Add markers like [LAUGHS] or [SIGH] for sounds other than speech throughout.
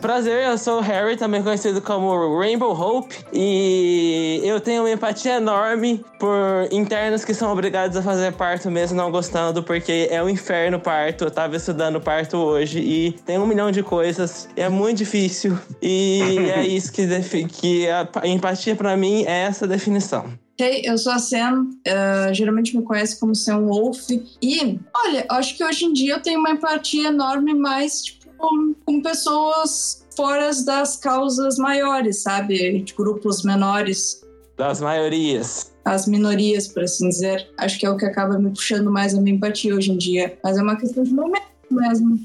Prazer, eu sou o Harry, também conhecido como Rainbow Hope, e eu tenho uma empatia enorme por internos que são obrigados a fazer parto mesmo não gostando, porque é um inferno parto. Eu tava estudando parto hoje e tem um milhão de coisas, é muito difícil, e [LAUGHS] é isso que, que a empatia para mim é essa definição. Hey, eu sou a Sam, uh, geralmente me conhece como Sam Wolf. E, olha, acho que hoje em dia eu tenho uma empatia enorme, mais tipo, com, com pessoas fora das causas maiores, sabe? De grupos menores. Das maiorias. As minorias, por assim dizer. Acho que é o que acaba me puxando mais a minha empatia hoje em dia. Mas é uma questão de momento mesmo.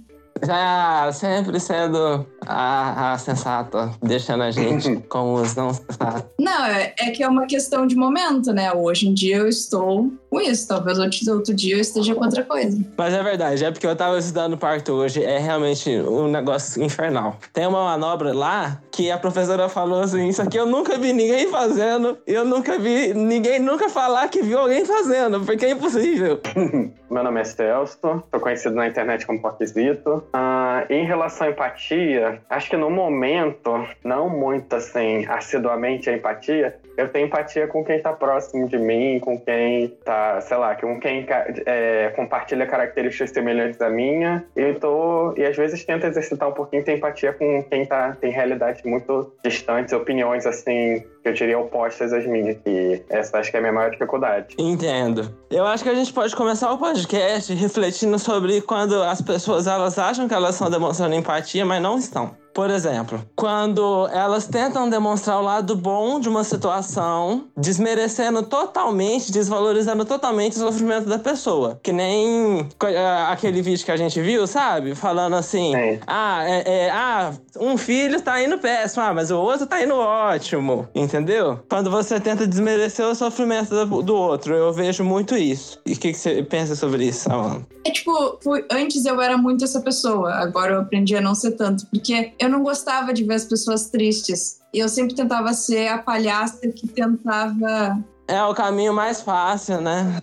Já sempre sendo a, a sensata, deixando a gente [LAUGHS] com os não sensatos. Não, é, é, que é uma questão de momento, né? Hoje em dia eu estou com isso, talvez outro dia eu esteja com outra coisa. Mas é verdade, é porque eu tava estudando parto hoje, é realmente um negócio infernal. Tem uma manobra lá que a professora falou assim: Isso aqui eu nunca vi ninguém fazendo, eu nunca vi ninguém nunca falar que viu alguém fazendo, porque é impossível. [LAUGHS] Meu nome é Celso, sou conhecido na internet como Porquisito. Uh, em relação à empatia, acho que no momento, não muito assim, assiduamente a empatia, eu tenho empatia com quem está próximo de mim, com quem tá, sei lá, com quem é, compartilha características semelhantes à minha. E tô, e às vezes tento exercitar um pouquinho de empatia com quem tá, tem realidades muito distantes, opiniões assim, que eu diria opostas às minhas, que essa acho que é a minha maior dificuldade. Entendo. Eu acho que a gente pode começar o podcast refletindo sobre quando as pessoas elas acham que elas estão demonstrando empatia, mas não estão. Por exemplo, quando elas tentam demonstrar o lado bom de uma situação, desmerecendo totalmente, desvalorizando totalmente o sofrimento da pessoa. Que nem é, aquele vídeo que a gente viu, sabe? Falando assim: é. ah, é, é, ah, um filho tá indo péssimo, ah, mas o outro tá indo ótimo. Entendeu? Quando você tenta desmerecer o sofrimento do, do outro, eu vejo muito isso. E o que, que, você pensa sobre isso, Amanda? É tipo, antes eu era muito essa pessoa, agora eu aprendi a não ser tanto. Porque eu não gostava de ver as pessoas tristes. E eu sempre tentava ser a palhaça que tentava. É o caminho mais fácil, né?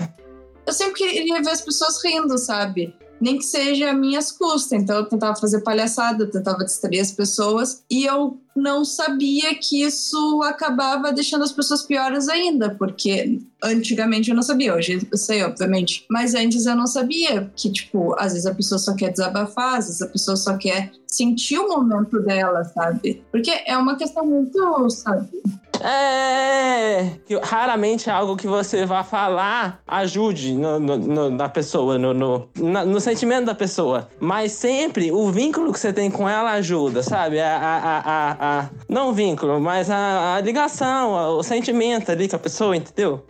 Eu sempre queria ver as pessoas rindo, sabe? Nem que seja a minhas custas. Então eu tentava fazer palhaçada, eu tentava distrair as pessoas. E eu não sabia que isso acabava deixando as pessoas piores ainda, porque antigamente eu não sabia, hoje eu sei, obviamente, mas antes eu não sabia que, tipo, às vezes a pessoa só quer desabafar, às vezes a pessoa só quer sentir o momento dela, sabe? Porque é uma questão muito, sabe? É, que raramente é algo que você vá falar ajude no, no, no na pessoa, no, no, sentimento da pessoa. Mas sempre o vínculo que você tem com ela ajuda, sabe? A, a, a, a não o vínculo, mas a, a ligação, o sentimento ali com a pessoa, entendeu?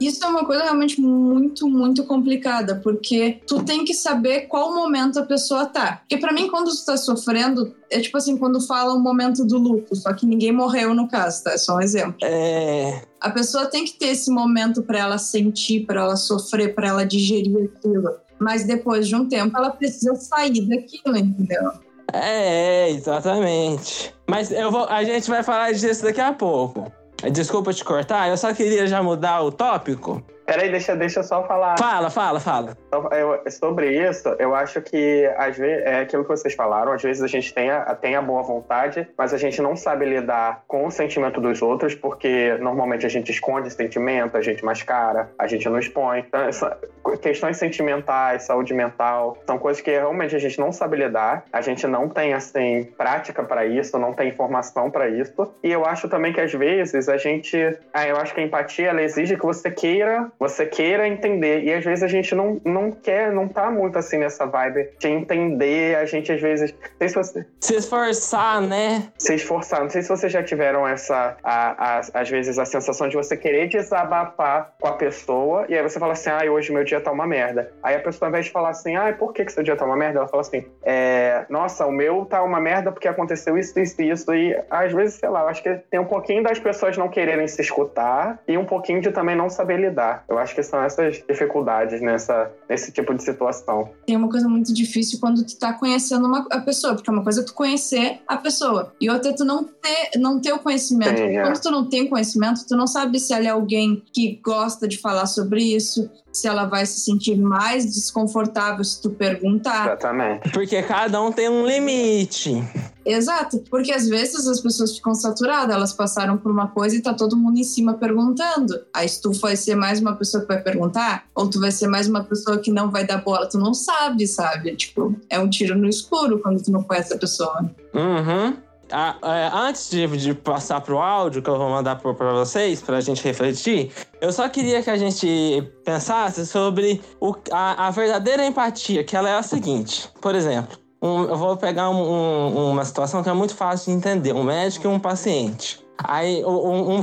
Isso é uma coisa realmente muito, muito complicada, porque tu tem que saber qual momento a pessoa tá. Porque para mim, quando tu tá sofrendo, é tipo assim, quando fala o momento do luto, só que ninguém morreu no caso, tá? É só um exemplo. É. A pessoa tem que ter esse momento para ela sentir, para ela sofrer, para ela digerir aquilo. Mas depois de um tempo, ela precisa sair daquilo, entendeu? É, exatamente. Mas eu vou, a gente vai falar disso daqui a pouco. Desculpa te cortar, eu só queria já mudar o tópico. Peraí, deixa, deixa eu só falar. Fala, fala, fala. Eu, sobre isso, eu acho que às vezes é aquilo que vocês falaram, às vezes a gente tem a, tem a boa vontade, mas a gente não sabe lidar com o sentimento dos outros, porque normalmente a gente esconde sentimento, a gente mascara, a gente não expõe. Então, essa, questões sentimentais, saúde mental, são coisas que realmente a gente não sabe lidar, a gente não tem assim prática para isso, não tem informação para isso. E eu acho também que às vezes a gente, ah, eu acho que a empatia ela exige que você queira você queira entender. E às vezes a gente não, não quer, não tá muito assim nessa vibe de entender. A gente às vezes. Não sei se, você... se esforçar, né? Se esforçar. Não sei se vocês já tiveram essa. A, a, às vezes a sensação de você querer desabafar com a pessoa. E aí você fala assim: ai, ah, hoje meu dia tá uma merda. Aí a pessoa, ao invés de falar assim: ai, ah, por que, que seu dia tá uma merda? Ela fala assim: é, nossa, o meu tá uma merda porque aconteceu isso, isso e isso. E às vezes, sei lá, eu acho que tem um pouquinho das pessoas não quererem se escutar e um pouquinho de também não saber lidar. Eu acho que são essas dificuldades nessa, nesse tipo de situação. Tem uma coisa muito difícil quando tu tá conhecendo uma, a pessoa, porque uma coisa é tu conhecer a pessoa e outra é tu não ter, não ter o conhecimento. Sim, é. Quando tu não tem conhecimento, tu não sabe se ela é alguém que gosta de falar sobre isso, se ela vai se sentir mais desconfortável se tu perguntar. Exatamente. Porque cada um tem um limite. Exato, porque às vezes as pessoas ficam saturadas, elas passaram por uma coisa e tá todo mundo em cima perguntando. Aí se tu vai ser mais uma pessoa que vai perguntar, ou tu vai ser mais uma pessoa que não vai dar bola, tu não sabe, sabe? Tipo, é um tiro no escuro quando tu não conhece a pessoa. Uhum. Ah, é, antes de, de passar pro áudio que eu vou mandar para vocês, para a gente refletir, eu só queria que a gente pensasse sobre o, a, a verdadeira empatia, que ela é a seguinte. Por exemplo, um, eu vou pegar um, um, uma situação que é muito fácil de entender: um médico e um paciente. Aí, um, um,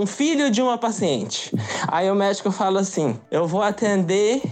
um, filho de uma paciente. Aí o médico fala assim: Eu vou atender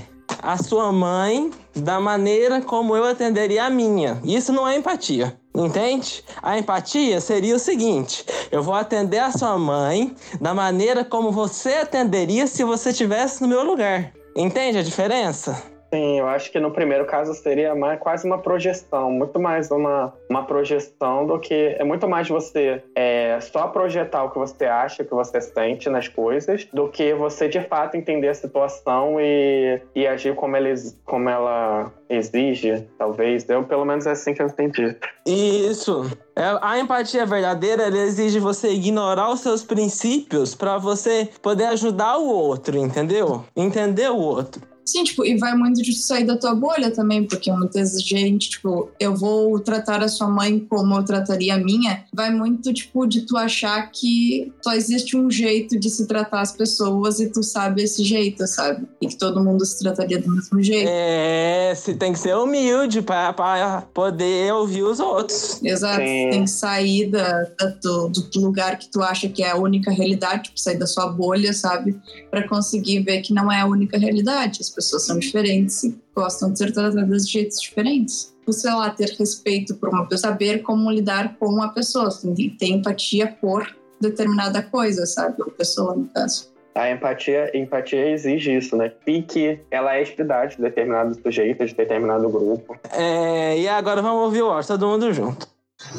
a sua mãe da maneira como eu atenderia a minha. Isso não é empatia. Entende? A empatia seria o seguinte: eu vou atender a sua mãe da maneira como você atenderia se você estivesse no meu lugar. Entende a diferença? Sim, eu acho que no primeiro caso seria mais, quase uma projeção, muito mais uma, uma projeção do que. É muito mais você é, só projetar o que você acha, o que você sente nas coisas, do que você de fato entender a situação e, e agir como ela, como ela exige, talvez. Eu, pelo menos, é assim que eu entendi. Isso. É, a empatia verdadeira exige você ignorar os seus princípios para você poder ajudar o outro, entendeu? Entender o outro. Sim, tipo, e vai muito de sair da tua bolha também, porque muitas gente, tipo, eu vou tratar a sua mãe como eu trataria a minha, vai muito, tipo, de tu achar que só existe um jeito de se tratar as pessoas e tu sabe esse jeito, sabe? E que todo mundo se trataria do mesmo jeito. É, você tem que ser humilde pra, pra poder ouvir os outros. Exato, Sim. tem que sair da, da do, do, lugar que tu acha que é a única realidade, tipo, sair da sua bolha, sabe? Pra conseguir ver que não é a única realidade. As pessoas são diferentes e gostam de ser tratadas de jeitos diferentes. Por, sei lá, ter respeito por uma pessoa, saber como lidar com uma pessoa, ter empatia por determinada coisa, sabe? Ou pessoa, no caso. A empatia, empatia exige isso, né? E que ela é espidade de determinado sujeito, de determinado grupo. É, e agora vamos ouvir o Orson, todo mundo junto.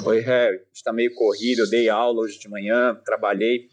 Oi, Harry. Está meio corrido, eu dei aula hoje de manhã, trabalhei.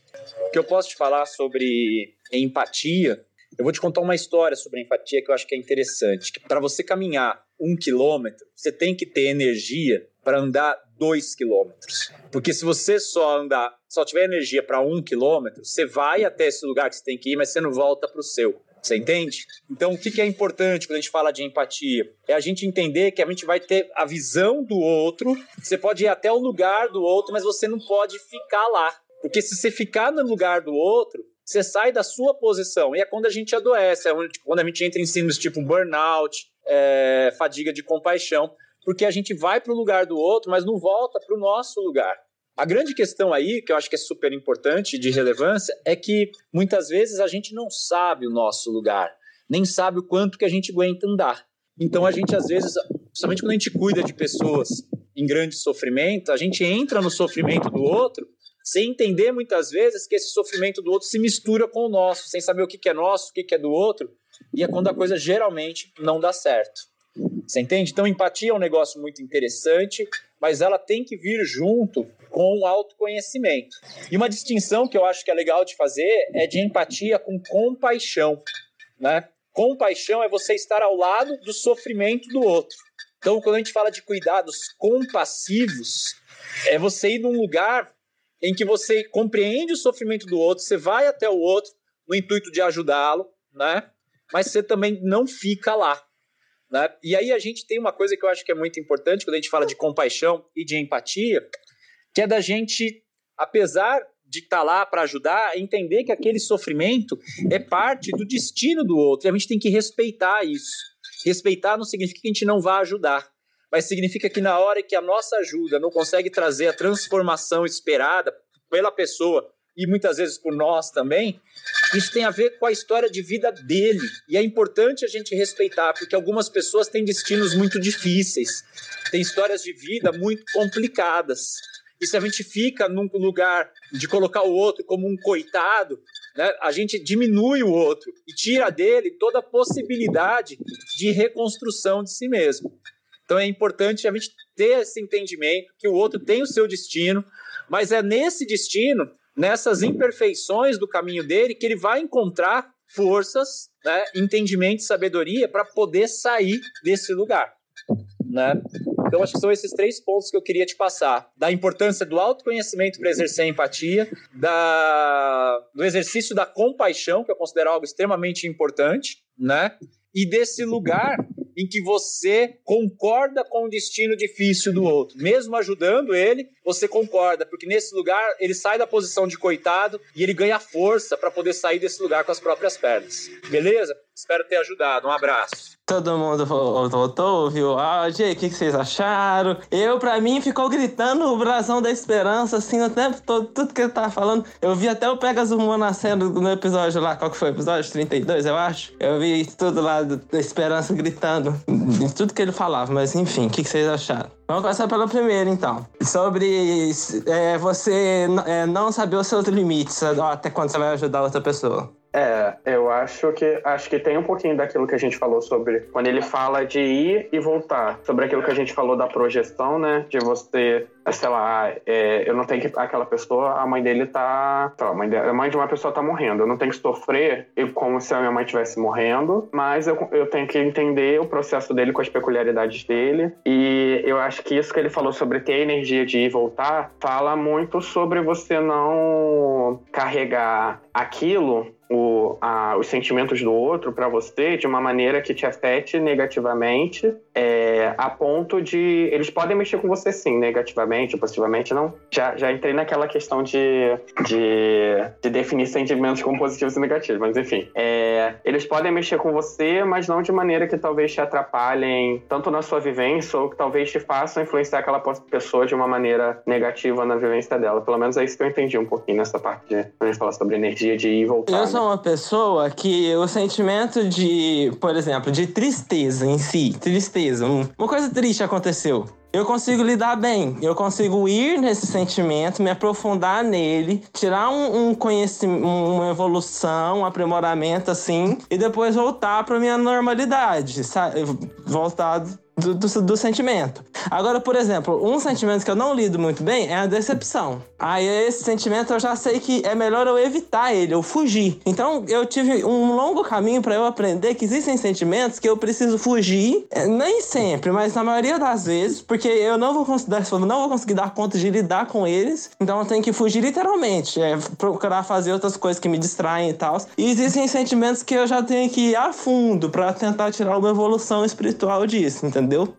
O que eu posso te falar sobre empatia eu vou te contar uma história sobre empatia que eu acho que é interessante. Para você caminhar um quilômetro, você tem que ter energia para andar dois quilômetros. Porque se você só andar, só tiver energia para um quilômetro, você vai até esse lugar que você tem que ir, mas você não volta para o seu. Você entende? Então, o que é importante quando a gente fala de empatia? É a gente entender que a gente vai ter a visão do outro. Você pode ir até o lugar do outro, mas você não pode ficar lá. Porque se você ficar no lugar do outro, você sai da sua posição. E é quando a gente adoece, é quando a gente entra em síndromes tipo burnout, é, fadiga de compaixão, porque a gente vai para o lugar do outro, mas não volta para o nosso lugar. A grande questão aí, que eu acho que é super importante de relevância, é que muitas vezes a gente não sabe o nosso lugar, nem sabe o quanto que a gente aguenta andar. Então a gente às vezes, principalmente quando a gente cuida de pessoas em grande sofrimento, a gente entra no sofrimento do outro sem entender muitas vezes que esse sofrimento do outro se mistura com o nosso, sem saber o que é nosso, o que é do outro, e é quando a coisa geralmente não dá certo. Você entende? Então, empatia é um negócio muito interessante, mas ela tem que vir junto com o autoconhecimento. E uma distinção que eu acho que é legal de fazer é de empatia com compaixão. Né? Compaixão é você estar ao lado do sofrimento do outro. Então, quando a gente fala de cuidados compassivos, é você ir num lugar em que você compreende o sofrimento do outro, você vai até o outro no intuito de ajudá-lo, né? Mas você também não fica lá, né? E aí a gente tem uma coisa que eu acho que é muito importante quando a gente fala de compaixão e de empatia, que é da gente, apesar de estar lá para ajudar, entender que aquele sofrimento é parte do destino do outro. E a gente tem que respeitar isso. Respeitar não significa que a gente não vá ajudar, mas significa que na hora que a nossa ajuda não consegue trazer a transformação esperada pela pessoa e muitas vezes por nós também, isso tem a ver com a história de vida dele. E é importante a gente respeitar, porque algumas pessoas têm destinos muito difíceis, têm histórias de vida muito complicadas. E se a gente fica num lugar de colocar o outro como um coitado, né, a gente diminui o outro e tira dele toda a possibilidade de reconstrução de si mesmo. Então é importante a gente ter esse entendimento que o outro tem o seu destino, mas é nesse destino, nessas imperfeições do caminho dele, que ele vai encontrar forças, né, entendimento, sabedoria para poder sair desse lugar, né? Então acho que são esses três pontos que eu queria te passar: da importância do autoconhecimento para exercer a empatia, da do exercício da compaixão, que eu considero algo extremamente importante, né? E desse lugar em que você concorda com o destino difícil do outro. Mesmo ajudando ele, você concorda, porque nesse lugar ele sai da posição de coitado e ele ganha força para poder sair desse lugar com as próprias pernas. Beleza? Espero ter ajudado. Um abraço. Todo mundo voltou, ouviu o áudio, o que, vocês acharam? Eu, pra mim, ficou gritando o brasão da esperança, assim, o tempo todo, tudo que ele tava falando. Eu vi até o Pegasus Moon nascendo no episódio lá, qual que foi episódio? 32, eu acho. Eu vi tudo lá da esperança gritando, em tudo que ele falava, mas enfim, o que, vocês acharam? Vamos começar pela primeira, então. Sobre é, você é, não saber os seus limites, até quando você vai ajudar outra pessoa. É, eu acho que acho que tem um pouquinho daquilo que a gente falou sobre quando ele fala de ir e voltar, sobre aquilo que a gente falou da projeção, né? De você, sei lá, é, eu não tenho que aquela pessoa, a mãe dele tá, lá, a, mãe de, a mãe de uma pessoa tá morrendo, eu não tenho que sofrer como se a minha mãe estivesse morrendo, mas eu, eu tenho que entender o processo dele com as peculiaridades dele e eu acho que isso que ele falou sobre ter energia de ir e voltar fala muito sobre você não carregar aquilo o, a, os sentimentos do outro para você de uma maneira que te afete negativamente, é, a ponto de. Eles podem mexer com você sim, negativamente positivamente, não. Já, já entrei naquela questão de, de, de definir sentimentos como positivos e negativos, mas enfim. É, eles podem mexer com você, mas não de maneira que talvez te atrapalhem tanto na sua vivência ou que talvez te façam influenciar aquela pessoa de uma maneira negativa na vivência dela. Pelo menos é isso que eu entendi um pouquinho nessa parte de quando a gente fala sobre energia de ir e voltar. Uma pessoa que o sentimento de, por exemplo, de tristeza em si, tristeza, uma coisa triste aconteceu. Eu consigo lidar bem, eu consigo ir nesse sentimento, me aprofundar nele, tirar um, um conhecimento, uma evolução, um aprimoramento assim, e depois voltar para minha normalidade, sabe? Voltar do, do, do, sentimento. Agora, por exemplo, um sentimento que eu não lido muito bem é a decepção. Aí esse sentimento eu já sei que é melhor eu evitar ele, eu fugir. Então eu tive um longo caminho para eu aprender que existem sentimentos que eu preciso fugir, é, nem sempre, mas na maioria das vezes, porque eu não vou conseguir, não vou conseguir dar conta de lidar com eles. Então eu tenho que fugir literalmente, é, procurar fazer outras coisas que me distraem e tal. E existem sentimentos que eu já tenho que ir a fundo para tentar tirar uma evolução espiritual disso, entendeu?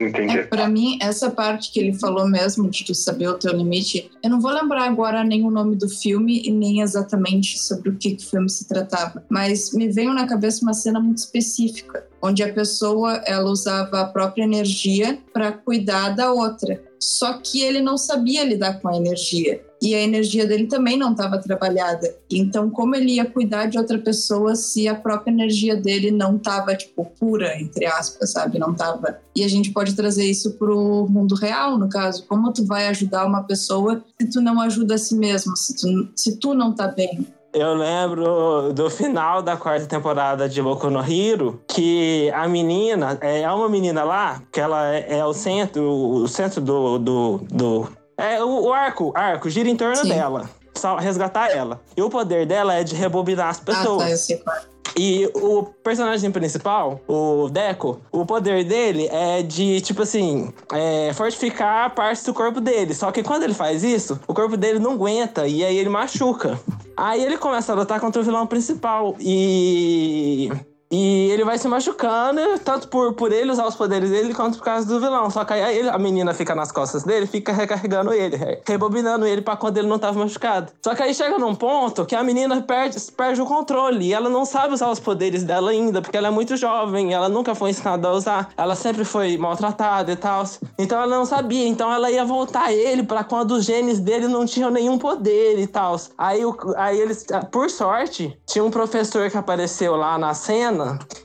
Entendi. É, pra mim, essa parte que ele falou mesmo, de tu saber o teu limite, eu não vou lembrar agora nem o nome do filme e nem exatamente sobre o que, que o filme se tratava, mas me veio na cabeça uma cena muito específica, onde a pessoa ela usava a própria energia para cuidar da outra. Só que ele não sabia lidar com a energia e a energia dele também não estava trabalhada. Então, como ele ia cuidar de outra pessoa se a própria energia dele não estava tipo pura, entre aspas, sabe? Não estava. E a gente pode trazer isso pro mundo real, no caso, como tu vai ajudar uma pessoa se tu não ajuda a si mesmo, se tu, se tu não tá bem? Eu lembro do final da quarta temporada de Boku no Hero, que a menina, é uma menina lá, que ela é, é o centro, o centro do, do, do é, o, o arco, arco gira em torno Sim. dela. Só resgatar ela. E o poder dela é de rebobinar as pessoas. Ah, tá, eu sei qual. E o personagem principal, o Deco, o poder dele é de, tipo assim, é, fortificar partes do corpo dele. Só que quando ele faz isso, o corpo dele não aguenta e aí ele machuca. Aí ele começa a lutar contra o vilão principal. E e ele vai se machucando, tanto por, por ele usar os poderes dele, quanto por causa do vilão. Só que aí a menina fica nas costas dele, fica recarregando ele, rebobinando ele para quando ele não tava machucado. Só que aí chega num ponto que a menina perde, perde o controle e ela não sabe usar os poderes dela ainda, porque ela é muito jovem, ela nunca foi ensinada a usar, ela sempre foi maltratada e tal. Então ela não sabia, então ela ia voltar ele para quando os genes dele não tinham nenhum poder e tal. Aí, aí eles, por sorte, tinha um professor que apareceu lá na cena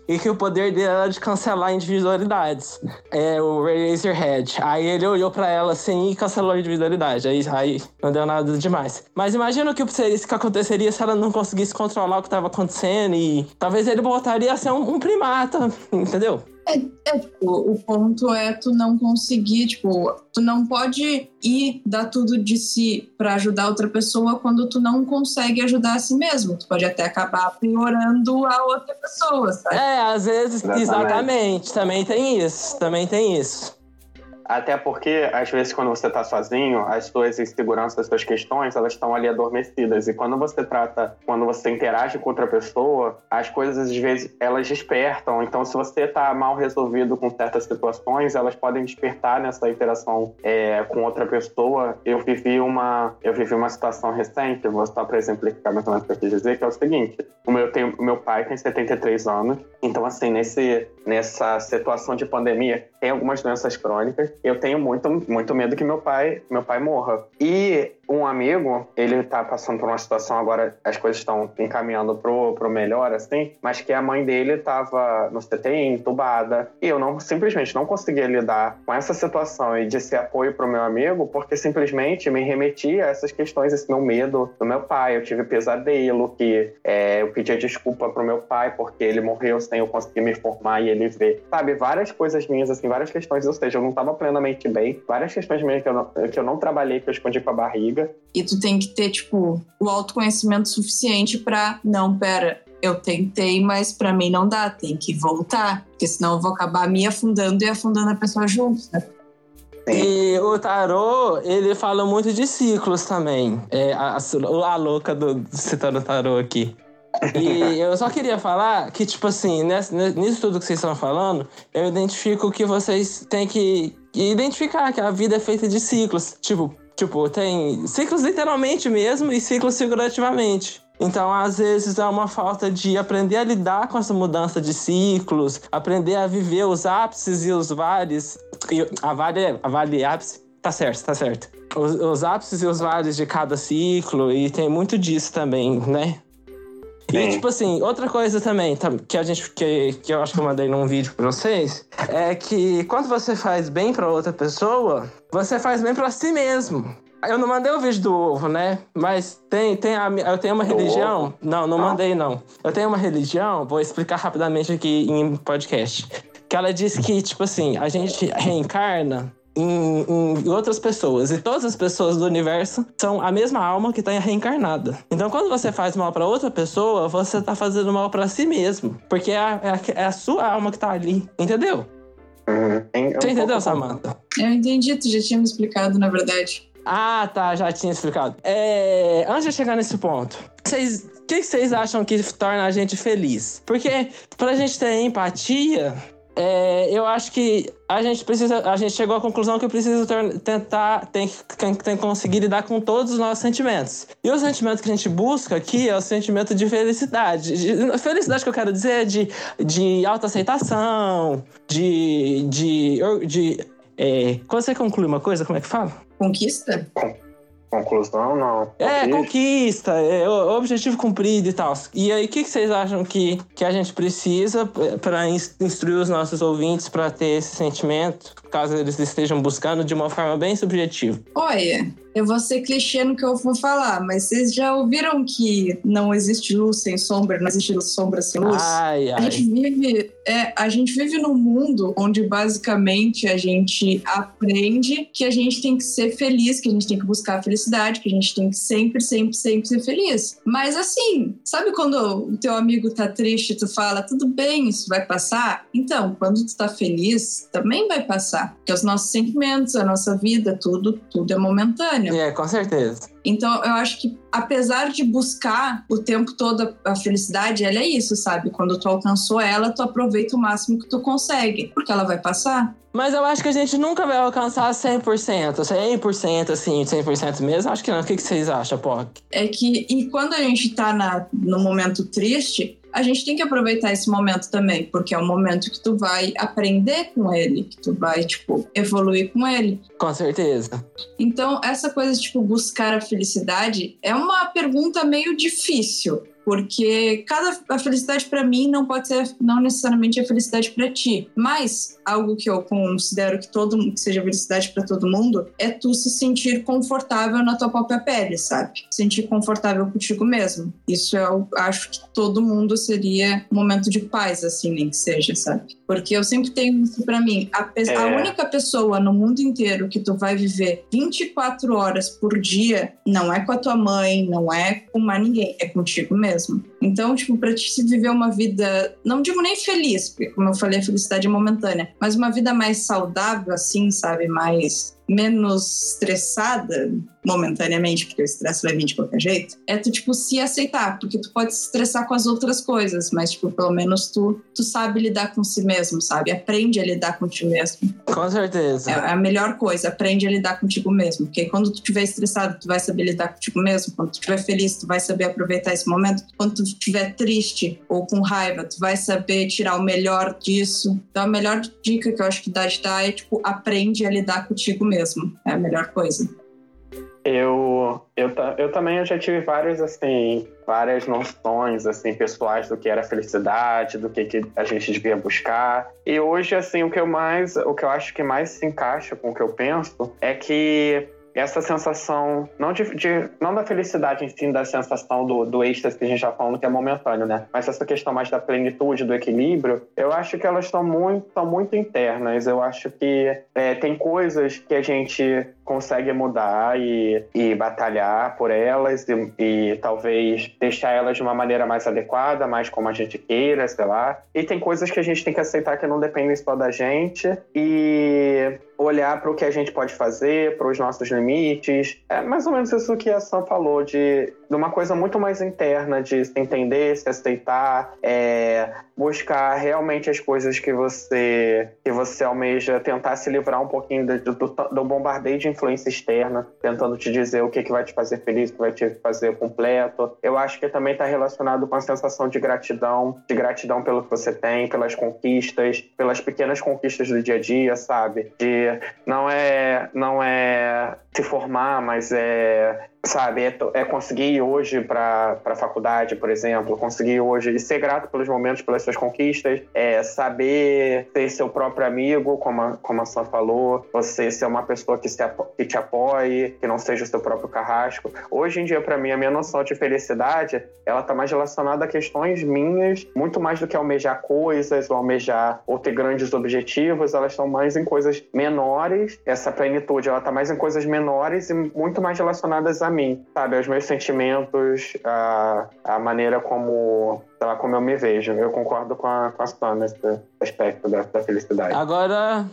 e que o poder dele era de cancelar individualidades. É o Razorhead. Aí ele olhou para ela assim e cancelou a individualidade. Aí, aí não deu nada demais. Mas imagina o que, seria, que aconteceria se ela não conseguisse controlar o que estava acontecendo e talvez ele voltaria a ser um, um primata, entendeu? É, é, tipo, o ponto é tu não conseguir, tipo, tu não pode ir dar tudo de si para ajudar outra pessoa quando tu não consegue ajudar a si mesmo. Tu pode até acabar piorando a outra pessoa, sabe? É, às vezes, Exatamente. exatamente. Também tem isso. Também tem isso. Até porque, às vezes, quando você está sozinho, as suas inseguranças, as suas questões, elas estão ali adormecidas. E quando você trata, quando você interage com outra pessoa, as coisas, às vezes, elas despertam. Então, se você está mal resolvido com certas situações, elas podem despertar nessa interação é, com outra pessoa. Eu vivi uma, eu vivi uma situação recente, vou só para exemplificar mais ou menos o que eu quis dizer, que é o seguinte. O meu, tem, meu pai tem 73 anos, então, assim, nesse, nessa situação de pandemia, tem algumas doenças crônicas. Eu tenho muito, muito medo que meu pai, meu pai morra. E um amigo, ele tá passando por uma situação agora, as coisas estão encaminhando pro, pro melhor, assim, mas que a mãe dele tava no CTI, entubada, e eu não, simplesmente não conseguia lidar com essa situação e de ser apoio pro meu amigo, porque simplesmente me remetia a essas questões, esse meu medo do meu pai. Eu tive pesadelo, que é, eu pedia desculpa pro meu pai, porque ele morreu sem eu conseguir me formar e ele ver, sabe, várias coisas minhas, assim, várias questões, ou seja, eu não tava plenamente bem, várias questões minhas que eu não, que eu não trabalhei, que eu escondi com a barriga, E tu tem que ter, tipo, o autoconhecimento suficiente pra. Não, pera, eu tentei, mas pra mim não dá, tem que voltar. Porque senão eu vou acabar me afundando e afundando a pessoa junto, né? E o tarô, ele fala muito de ciclos também. É, a, a, a louca do citando o tarô aqui. E eu só queria falar que, tipo assim, nessa, nisso tudo que vocês estão falando, eu identifico que vocês têm que identificar que a vida é feita de ciclos. Tipo, tipo tem ciclos literalmente mesmo e ciclos figurativamente. Então, às vezes, é uma falta de aprender a lidar com essa mudança de ciclos, aprender a viver os ápices e os vales. E a vale, a vale e ápice, tá certo, tá certo. Os, os ápices e os vales de cada ciclo, e tem muito disso também, né? E, tipo assim, outra coisa também tam- que a gente que, que eu acho que eu mandei num vídeo pra vocês é que quando você faz bem pra outra pessoa, você faz bem pra si mesmo. Eu não mandei o vídeo do ovo, né? Mas tem, tem a, eu tenho uma Do religião. ovo? Não, não Não. mandei, não. Eu tenho uma religião, vou explicar rapidamente aqui em podcast. Que ela diz que, tipo assim, a gente reencarna em, em outras pessoas. E todas as pessoas do universo são a mesma alma que está reencarnada. Então, quando você faz mal para outra pessoa, você tá fazendo mal para si mesmo. Porque é a, é a- é sua alma que tá ali. Entendeu? Uhum. É Você entendeu, Samantha? Eu entendi, tu já tinha me explicado, na verdade. Ah, tá, já tinha explicado. É, antes de chegar nesse ponto, vocês, o que vocês acham que torna a gente feliz? Porque pra gente ter empatia, é, eu acho que a gente precisa, a gente chegou à conclusão que precisa tentar, tem, que- tem, que- tem que conseguir lidar com todos os nossos sentimentos. E o sentimento que a gente busca aqui é o sentimento de felicidade. De- felicidade que eu quero dizer é de, de autoaceitação, de, de, de é, quando você conclui uma coisa, como é que fala? Conquista? Conclusão, não. É, conquista, é, objetivo cumprido e tal. E aí, o que, que vocês acham que, que a gente precisa para instruir os nossos ouvintes para ter esse sentimento, caso eles estejam buscando de uma forma bem subjetiva? Olha, eu vou ser clichê no que eu vou falar, mas vocês já ouviram que não existe luz sem sombra, não existe sombra sem luz? Ai, A ai. gente vive, é, a gente vive num mundo onde basicamente a gente aprende que a gente tem que ser feliz, que a gente tem que buscar a felicidade, que a gente tem que sempre, sempre, sempre ser feliz. Mas assim, sabe quando o teu amigo tá triste, tu fala, tudo bem, isso vai passar? Então, quando tu tá feliz, também vai passar. Porque os nossos sentimentos, a nossa vida, tudo, tudo é momentâneo. É, com certeza. Então, eu acho que, apesar de buscar o tempo todo a- felicidade, ela é isso, sabe? Quando tu alcançou ela, tu aproveita o máximo que tu consegue, porque ela vai passar. Mas eu acho que a gente nunca vai alcançar 100%, 100% assim, 100% mesmo. Acho que não. O que, que vocês acham, Poc? É que, e quando a gente tá na, no momento triste, a gente tem que aproveitar esse momento também, porque é um momento que tu vai aprender com ele, que tu vai, tipo, evoluir com ele. Com certeza. Então, essa coisa de, tipo, buscar a felicidade é uma pergunta meio difícil. Porque cada a felicidade para mim não pode ser não necessariamente a felicidade para ti, mas algo que eu considero que todo que seja felicidade para todo mundo é tu se sentir confortável na tua própria pele, sabe? Sentir confortável contigo mesmo. Isso eu acho que todo mundo seria um momento de paz assim, nem que seja, sabe? Porque eu sempre tenho isso para mim, a, é. a única pessoa no mundo inteiro que tu vai viver 24 horas por dia não é com a tua mãe, não é com mais ninguém, é contigo mesmo. mesmo. Então, tipo, pra te viver uma vida, não digo nem feliz, porque como eu falei, a felicidade é momentânea, mas uma vida mais saudável, assim, sabe? Mais menos estressada, momentaneamente, porque o estresse vai vir de qualquer jeito, é tu, tipo, se aceitar, porque tu pode se estressar com as outras coisas, mas, tipo, pelo menos tu, tu sabe lidar com si mesmo, sabe? Aprende a lidar contigo mesmo. Com certeza. É a melhor coisa, aprende a lidar contigo mesmo, porque quando tu estiver estressado, tu vai saber lidar contigo mesmo, quando tu estiver feliz, tu vai saber aproveitar esse momento, quando tu estiver triste ou com raiva, tu vai saber tirar o melhor disso. Então, a melhor dica que eu acho que dá de dar é, tipo, aprende a lidar contigo mesmo. É a melhor coisa. Eu, eu, eu também já tive vários, assim, várias noções, assim, pessoais do que era felicidade, do que, que a gente devia buscar. E hoje, assim, o que eu mais, o que eu acho que mais se encaixa com o que eu penso é que essa sensação, não, de, de, não da felicidade em si, da sensação do, do êxtase que a gente já tá falando que é momentâneo, né? Mas essa questão mais da plenitude, do equilíbrio, eu acho que elas estão muito, muito internas. Eu acho que é, tem coisas que a gente consegue mudar e, e batalhar por elas e, e, talvez deixar elas de uma maneira mais adequada, mais como a gente queira, sei lá. E tem coisas que a gente tem que aceitar que não dependem só da gente e olhar para o que a gente pode fazer, para os nossos limites. É mais ou menos isso que a Sam falou, de, de uma coisa muito mais interna, de se entender, se aceitar, é, buscar realmente as coisas que você que você almeja, tentar se livrar um pouquinho do, do, do bombardeio de influência externa, tentando te dizer o que, que vai te fazer feliz, o que vai te fazer completo. Eu acho que também está relacionado com a sensação de gratidão, de gratidão pelo que você tem, pelas conquistas, pelas pequenas conquistas do dia a dia, sabe? De não é não é se formar, mas é sabe, é, é conseguir ir hoje para a faculdade, por exemplo, conseguir hoje ser grato pelos momentos, pelas suas conquistas, é saber ser seu próprio amigo, como a, como a Sam falou, você ser uma pessoa que, se, que te apoie, que não seja o seu próprio carrasco. Hoje em dia, para mim, a minha noção de felicidade, ela tá mais relacionada a questões minhas, muito mais do que almejar coisas ou almejar ou ter grandes objetivos, elas estão mais em coisas menores. Essa plenitude, ela tá mais em coisas menores e muito mais relacionadas a mim, sabe? Aos meus sentimentos, a, a maneira como, sei lá, como eu me vejo. Eu concordo com a, com a Sam nesse aspecto da, da felicidade. Agora,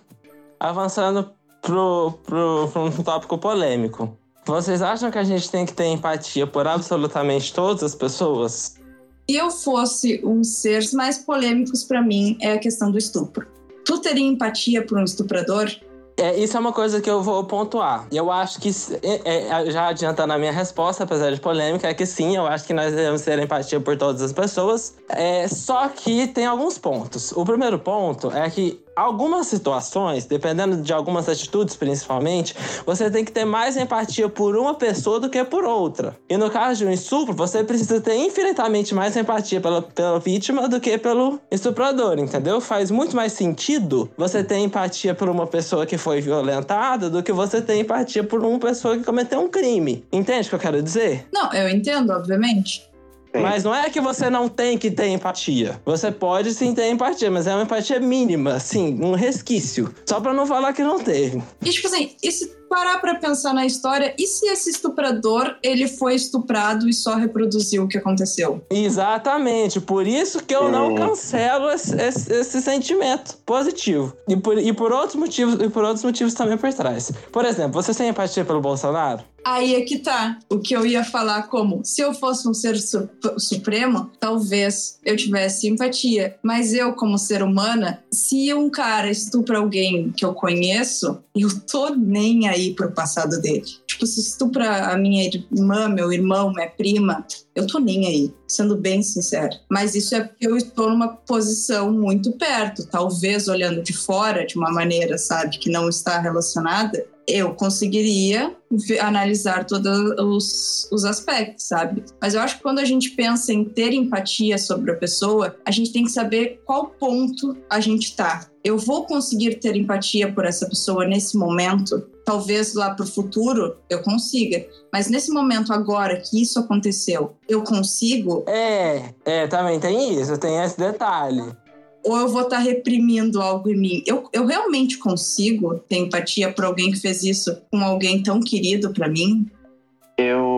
avançando pro, pro, pro um tópico polêmico. Vocês acham que a gente tem que ter empatia por absolutamente todas as pessoas? Se eu fosse um ser mais polêmicos para mim é a questão do estupro. Tu teria empatia por um estuprador? É, isso é uma coisa que eu vou pontuar. E eu acho que, é, é, já adiantando a minha resposta, apesar de polêmica, é que sim, eu acho que nós devemos ter empatia por todas as pessoas. É, só que tem alguns pontos. O primeiro ponto é que algumas situações, dependendo de algumas atitudes principalmente, você tem que ter mais empatia por uma pessoa do que por outra. E no caso de um estupro, você precisa ter infinitamente mais empatia pela, pela vítima do que pelo estuprador, entendeu? Faz muito mais sentido você ter empatia por uma pessoa que foi violentada do que você ter empatia por uma pessoa que cometeu um crime. Entende o que eu quero dizer? Não, eu entendo, obviamente. Mas não é que você não tem que ter empatia. Você pode sim ter empatia, mas é uma empatia mínima, assim, um resquício. Só pra não falar que não teve. E tipo assim, e se parar pra pensar na história, e se esse estuprador, ele foi estuprado e só reproduziu o que aconteceu? Exatamente. Por isso que eu não cancelo esse, esse, esse sentimento positivo. E por, e por outros motivos, e por outros motivos também por trás. Por exemplo, você tem empatia pelo Bolsonaro? Aí é que tá. O que eu ia falar como se eu fosse um ser su supremo, talvez eu tivesse simpatia. Mas eu, como ser humana, se um cara estupra alguém que eu conheço, eu tô nem aí pro passado dele. Tipo, se estupra a minha irmã, meu irmão, minha prima, eu tô nem aí, sendo bem sincera. Mas isso é porque eu estou numa posição muito perto, talvez olhando de fora de uma maneira, sabe, que não está relacionada, eu conseguiria analisar todos os, os aspectos, sabe? Mas eu acho que quando a gente pensa em ter empatia sobre a pessoa, a gente tem que saber qual ponto a gente tá. Eu vou conseguir ter empatia por essa pessoa nesse momento? Talvez lá para o futuro eu consiga, mas nesse momento agora que isso aconteceu, eu consigo? É, é, também tem isso, tem esse detalhe ou eu vou estar tá reprimindo algo em mim? Eu, eu realmente consigo ter empatia por alguém que fez isso com alguém tão querido para mim? Eu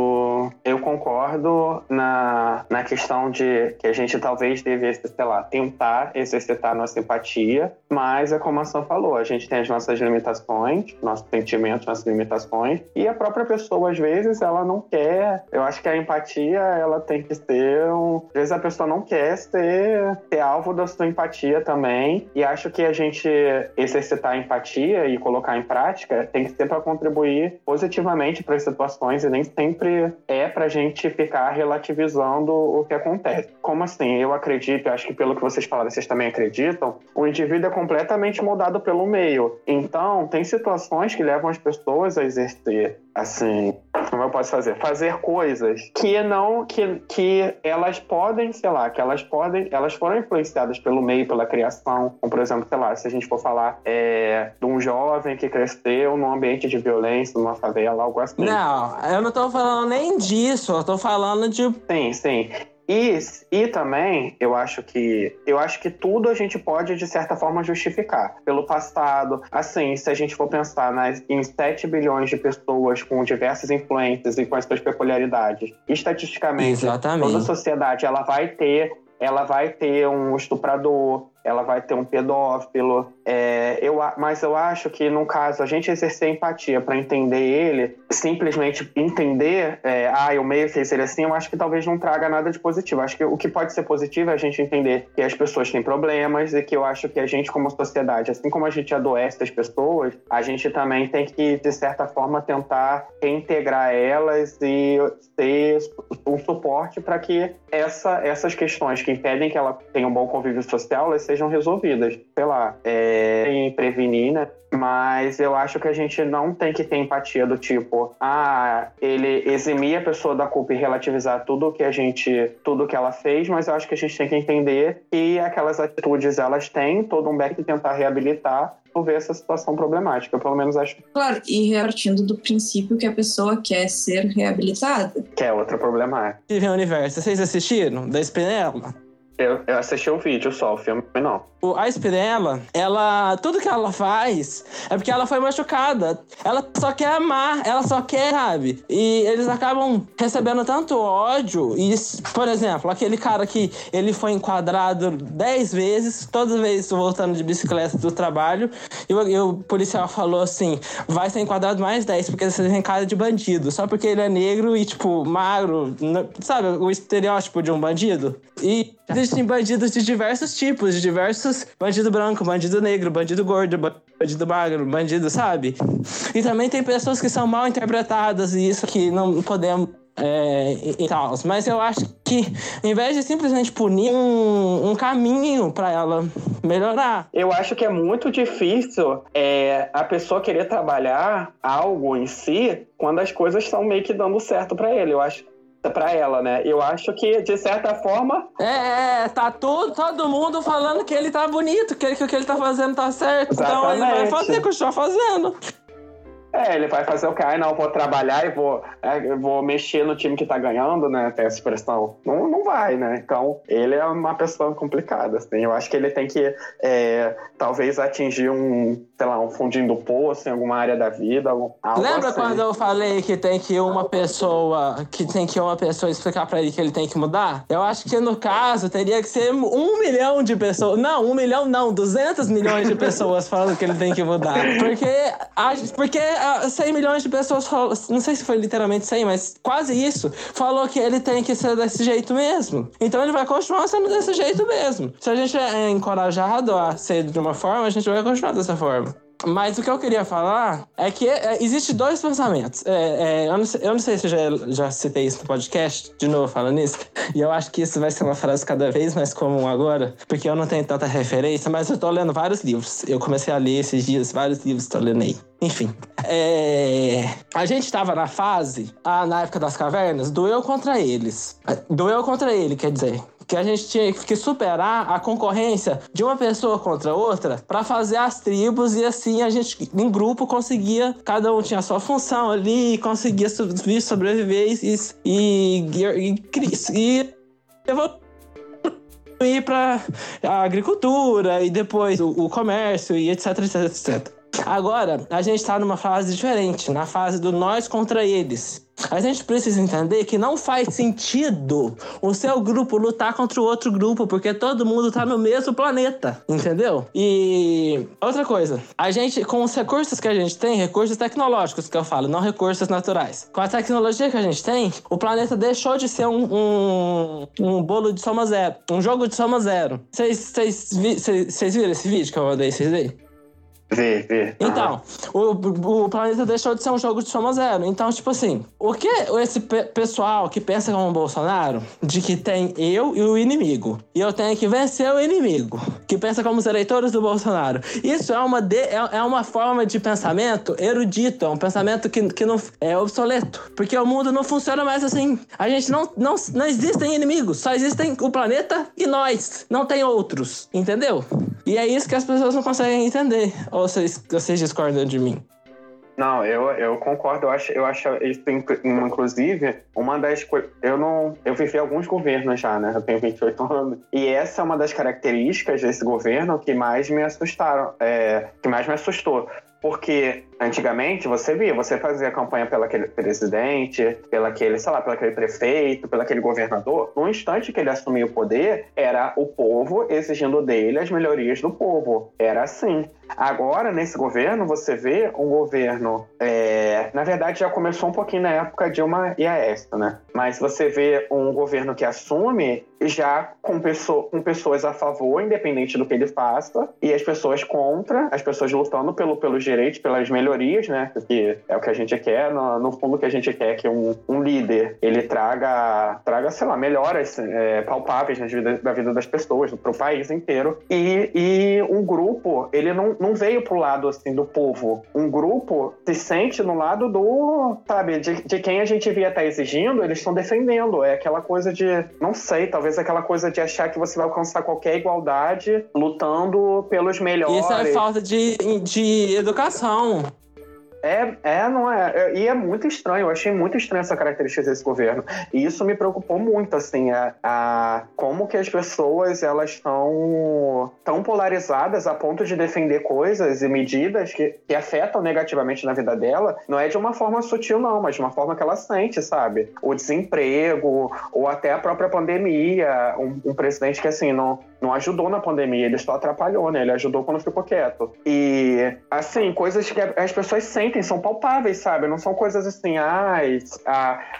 eu concordo na, na questão de que a gente talvez devesse, sei lá, tentar exercitar nossa empatia, mas é como a Sam falou, a gente tem as nossas limitações, nossos sentimentos, nossas limitações, e a própria pessoa, às vezes, ela não quer. Eu acho que a empatia, ela tem que ser um. Às vezes a pessoa não quer ser, ser alvo da sua empatia também, e acho que a gente exercitar a empatia e colocar em prática tem que ser para contribuir positivamente para as situações e nem sempre é para a gente ficar relativizando o que acontece. Como assim? Eu acredito, acho que pelo que vocês falaram, vocês também acreditam, o indivíduo é completamente moldado pelo meio. Então, tem situações que levam as pessoas a exercer, assim, como eu posso fazer? Fazer coisas que não, que, que elas podem, sei lá, que elas podem, elas foram influenciadas pelo meio, pela criação. Como, por exemplo, sei lá, se a gente for falar é, de um jovem que cresceu num ambiente de violência, numa favela, algo assim. Não, eu não tô falando nem disso, eu tô falando de. Sim, sim. E, e também, eu acho que eu acho que tudo a gente pode, de certa forma, justificar. Pelo passado. Assim, se a gente for pensar nas, em 7 bilhões de pessoas com diversas influências e com as suas peculiaridades, estatisticamente, Exatamente. toda a sociedade ela vai ter ela vai ter um estuprador, ela vai ter um pedófilo. É, eu, mas eu acho que, no caso, a gente exercer empatia para entender ele, simplesmente entender, é, ah, o meio fez ele assim, eu acho que talvez não traga nada de positivo. Acho que o que pode ser positivo é a gente entender que as pessoas têm problemas e que eu acho que a gente, como sociedade, assim como a gente adoece as pessoas, a gente também tem que, de certa forma, tentar reintegrar elas e ter um suporte para que essa, essas questões que impedem que ela tenha um bom convívio social, elas sejam resolvidas. Sei lá, é, em prevenir, né? Mas eu acho que a gente não tem que ter empatia do tipo, ah, ele eximir a pessoa da culpa e relativizar tudo que a gente, tudo que ela fez, mas eu acho que a gente tem que entender que aquelas atitudes elas têm todo um back de tentar reabilitar resolver essa situação problemática. Eu, pelo menos acho. Claro, e repartindo do princípio que a pessoa quer ser reabilitada. Que é outra problemática. Steven Universo, vocês assistiram? Da Spinella? Eu, eu assisti o vídeo só, o filme não. A Spinella, ela. Tudo que ela faz é porque ela foi machucada. Ela só quer amar, ela só quer, sabe? E eles acabam recebendo tanto ódio. E, por exemplo, aquele cara que ele foi enquadrado 10 vezes, todas as vezes voltando de bicicleta do trabalho. E o, e o policial falou assim: vai ser enquadrado mais 10, porque você tem cara de bandido. Só porque ele é negro e, tipo, magro. Sabe o estereótipo de um bandido? E existem bandidos de diversos tipos, de diversos. Bandido branco, bandido negro, bandido gordo, bandido magro, bandido, sabe? E também tem pessoas que são mal interpretadas e isso que não podemos. É, e, tal. Mas eu acho que, em vez de simplesmente punir, um, um caminho para ela melhorar. Eu acho que é muito difícil é, a pessoa querer trabalhar algo em si quando as coisas estão meio que dando certo para ele. Eu acho para ela, né? Eu acho que, de certa forma. É, é, tá tudo, todo mundo falando que ele tá bonito, que, que o que ele tá fazendo tá certo. Exatamente. Então ele vai fazer, continuar fazendo. É, ele vai fazer o que? Ah, não, vou trabalhar e vou, é, vou mexer no time que tá ganhando, né? Tem essa expressão. Não, não vai, né? Então, ele é uma pessoa complicada, assim. Eu acho que ele tem que, é, talvez, atingir um, sei lá, um fundinho do poço em alguma área da vida, algo Lembra assim. quando eu falei que tem que uma pessoa, que tem que uma pessoa explicar pra ele que ele tem que mudar? Eu acho que, no caso, teria que ser um milhão de pessoas. Não, um milhão não, 200 milhões de pessoas falando que ele tem que mudar. Porque, porque 100 milhões de pessoas, não sei se foi literalmente 100, mas quase isso, falou que ele tem que ser desse jeito mesmo. Então ele vai continuar sendo desse jeito mesmo. Se a gente é encorajado a ser de uma forma, a gente vai continuar dessa forma. Mas o que eu queria falar é que é, existe dois pensamentos. É, é, eu, não sei, eu, não sei, se eu já, já citei isso no podcast, de novo falando isso, e eu acho que isso vai ser uma frase cada vez mais comum agora, porque eu não tenho tanta referência, mas eu tô lendo vários livros. Eu comecei a ler esses dias vários livros, tô lendo aí. Enfim, é... a gente estava na fase, ah, na época das cavernas, do eu contra eles. Do eu contra ele, quer dizer que a gente tinha que superar a concorrência de uma pessoa contra outra para fazer as tribos e assim a gente em grupo conseguia cada um tinha a sua função ali conseguia sobreviver e e, e, e, e ir para a agricultura e depois o, o comércio e etc, etc, etc. Agora, a gente está numa fase diferente, na fase do nós contra eles. A gente precisa entender que não faz sentido o seu grupo lutar contra o outro grupo, porque todo mundo tá no mesmo planeta, entendeu? E outra coisa, a gente, com os recursos que a gente tem, recursos tecnológicos que eu falo, não recursos naturais, com a tecnologia que a gente tem, o planeta deixou de ser um, um, um bolo de soma zero, um jogo de soma zero. Vocês viram esse vídeo que eu mandei vocês verem? Vê, vê. Então, o, o planeta deixou de ser um jogo de soma zero. Então, tipo assim, o que esse pe pessoal que pensa como o Bolsonaro, de que tem eu e o inimigo, e eu tenho que vencer o inimigo, que pensa como os eleitores do Bolsonaro, isso é uma, de, é, é uma forma de pensamento erudito, é um pensamento que, que não é obsoleto. Porque o mundo não funciona mais assim. A gente não, não, não existem inimigos, só existem o planeta e nós. Não tem outros, entendeu? E é isso que as pessoas não conseguem entender. Ou vocês, vocês discordam de mim? Não, eu, eu concordo. Eu acho, eu acho isso, inclusive, uma das coisas. Eu não. Eu vivi alguns governos já, né? Eu tenho 28 anos. E essa é uma das características desse governo que mais me assustaram. É, que mais me assustou. Porque antigamente você via, você fazia campanha pelo aquele presidente, pelo aquele, sei lá, pelo aquele prefeito, pelo aquele governador. No instante que ele assumia o poder, era o povo exigindo dele as melhorias do povo. Era assim. Agora, nesse governo, você vê um governo. É... Na verdade, já começou um pouquinho na época Dilma e Aécio, né? Mas você vê um governo que assume já com, pessoa, com pessoas a favor, independente do que ele faça, e as pessoas contra, as pessoas lutando pelo, pelos direitos, pelas melhorias, né? Que é o que a gente quer. No, no fundo, o que a gente quer é que um, um líder ele traga, traga, sei lá, melhoras é, palpáveis na vida, da vida das pessoas, para o país inteiro. E, e um grupo, ele não, não veio pro lado assim do povo. Um grupo se sente no lado do, sabe, de, de quem a gente via estar tá exigindo, eles estão defendendo. É aquela coisa de, não sei, talvez aquela coisa de achar que você vai alcançar qualquer igualdade lutando pelos melhores. Isso é falta de, de educação. É, é, não é. E é muito estranho. Eu achei muito estranho essa característica desse governo. E isso me preocupou muito, assim, a, a como que as pessoas elas estão tão polarizadas a ponto de defender coisas e medidas que, que afetam negativamente na vida dela. Não é de uma forma sutil, não, mas de uma forma que ela sente, sabe? O desemprego ou até a própria pandemia. Um, um presidente que assim não não ajudou na pandemia, ele só atrapalhou, né? Ele ajudou quando ficou quieto. E, assim, coisas que as pessoas sentem, são palpáveis, sabe? Não são coisas assim, ah,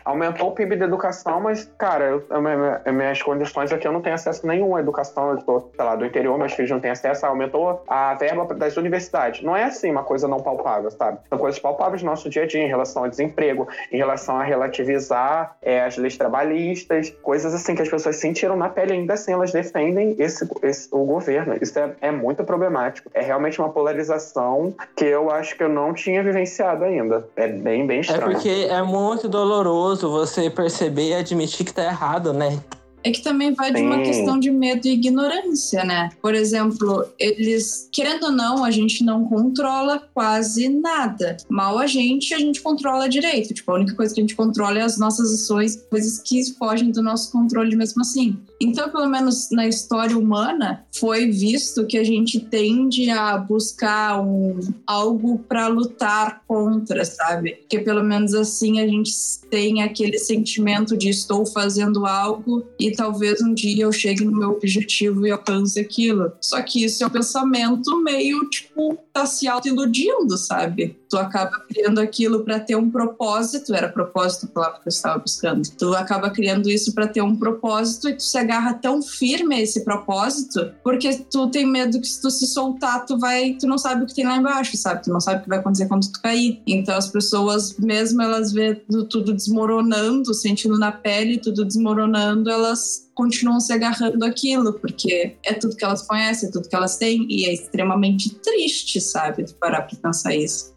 aumentou o PIB da educação, mas, cara, eu, eu, minhas condições aqui eu não tenho acesso nenhum à educação, eu tô, sei lá, do interior, meus filhos não têm acesso, aumentou a verba das universidades. Não é assim uma coisa não palpável, sabe? São coisas palpáveis no nosso dia a dia, em relação ao desemprego, em relação a relativizar é, as leis trabalhistas, coisas assim que as pessoas sentiram na pele, ainda assim elas defendem esse esse, esse, o governo. Isso é, é muito problemático. É realmente uma polarização que eu acho que eu não tinha vivenciado ainda. É bem, bem é estranho. É porque é muito doloroso você perceber e admitir que tá errado, né? É que também vai Sim. de uma questão de medo e ignorância, né? Por exemplo, eles, querendo ou não, a gente não controla quase nada. Mal a gente, a gente controla direito. Tipo, a única coisa que a gente controla é as nossas ações, coisas que fogem do nosso controle mesmo assim. Então, pelo menos na história humana, foi visto que a gente tende a buscar um, algo para lutar contra, sabe? Porque pelo menos assim a gente tem aquele sentimento de estou fazendo algo e talvez um dia eu chegue no meu objetivo e alcance aquilo. Só que isso é um pensamento meio, tipo, tá se auto-iludindo, sabe? Tu acaba criando aquilo para ter um propósito, era propósito a palavra que eu estava buscando. Tu acaba criando isso para ter um propósito e tu se agarra tão firme a esse propósito, porque tu tem medo que se tu se soltar, tu vai, tu não sabe o que tem lá embaixo, sabe? Tu não sabe o que vai acontecer quando tu cair. Então as pessoas, mesmo elas vendo tudo desmoronando, sentindo na pele tudo desmoronando, elas continuam se agarrando aquilo, porque é tudo que elas conhecem, é tudo que elas têm, e é extremamente triste, sabe? Parar pra pensar isso.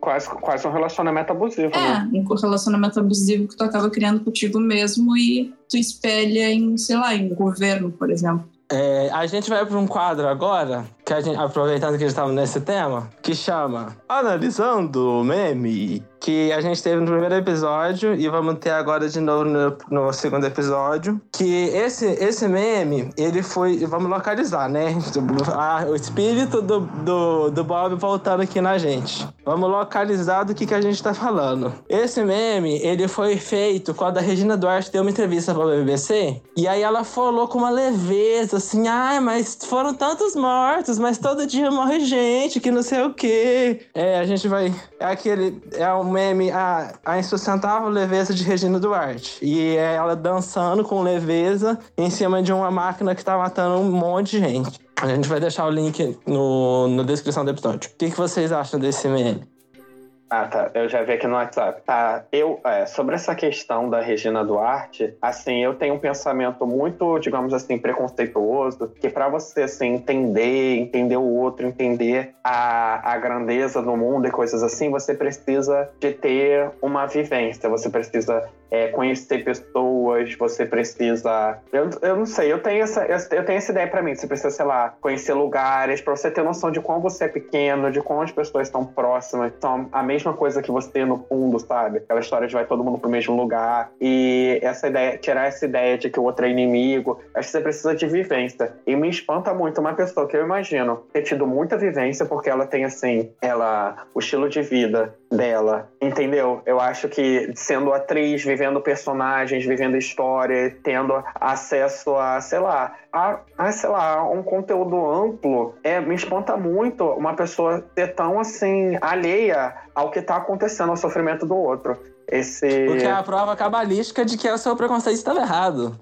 Quase, quase um relacionamento abusivo, é, né? um relacionamento abusivo que tu acaba criando contigo mesmo e tu espelha em, sei lá, em governo, por exemplo. É, a gente vai para um quadro agora, que a gente, aproveitando que a gente estava nesse tema, que chama Analisando Meme que a gente teve no primeiro episódio e vamos ter agora de novo no, no, segundo episódio. Que esse, esse meme, ele foi. Vamos localizar, né? [LAUGHS] Ah, o espírito do, do, do Bob voltando aqui na gente. Vamos localizar do que, que a gente tá falando. Esse meme, ele foi feito quando a Regina Duarte deu uma entrevista pra BBC. E aí ela falou com uma leveza, assim, ai, ah, mas foram tantos mortos, mas todo dia morre gente, que não sei o quê. É, a gente vai. É aquele. É um meme a, a insustentável leveza de Regina Duarte. E é ela dançando com leveza em cima de uma máquina que tá matando um monte de gente. A gente vai deixar o link no, na descrição do episódio. O que, que vocês acham desse meme? Ah, tá. Eu já vi aqui no WhatsApp. Tá. Eu, é, sobre essa questão da Regina Duarte, assim, eu tenho um pensamento muito, digamos assim, preconceituoso, que para você, assim, entender, entender o outro, entender a, a grandeza do mundo e coisas assim, você precisa de ter uma vivência, você precisa é, conhecer pessoas, você precisa. Eu, eu não sei, eu tenho essa, eu tenho essa ideia para mim. Você precisa, sei lá, conhecer lugares, para você ter noção de como você é pequeno, de como as pessoas estão próximas, são a mesma coisa que você no fundo, sabe? Aquela história de vai todo mundo pro mesmo lugar. E essa ideia, tirar essa ideia de que o outro é inimigo, acho que você precisa de vivência. E me espanta muito uma pessoa que eu imagino ter tido muita vivência, porque ela tem, assim, ela, o estilo de vida dela, entendeu? Eu acho que sendo atriz, vivendo personagens, vivendo história, tendo acesso a, sei lá, a, a sei lá, um conteúdo amplo, é, me espanta muito uma pessoa ser tão assim alheia ao que está acontecendo, ao sofrimento do outro. Esse... Porque é a prova cabalística de que o seu preconceito estava errado.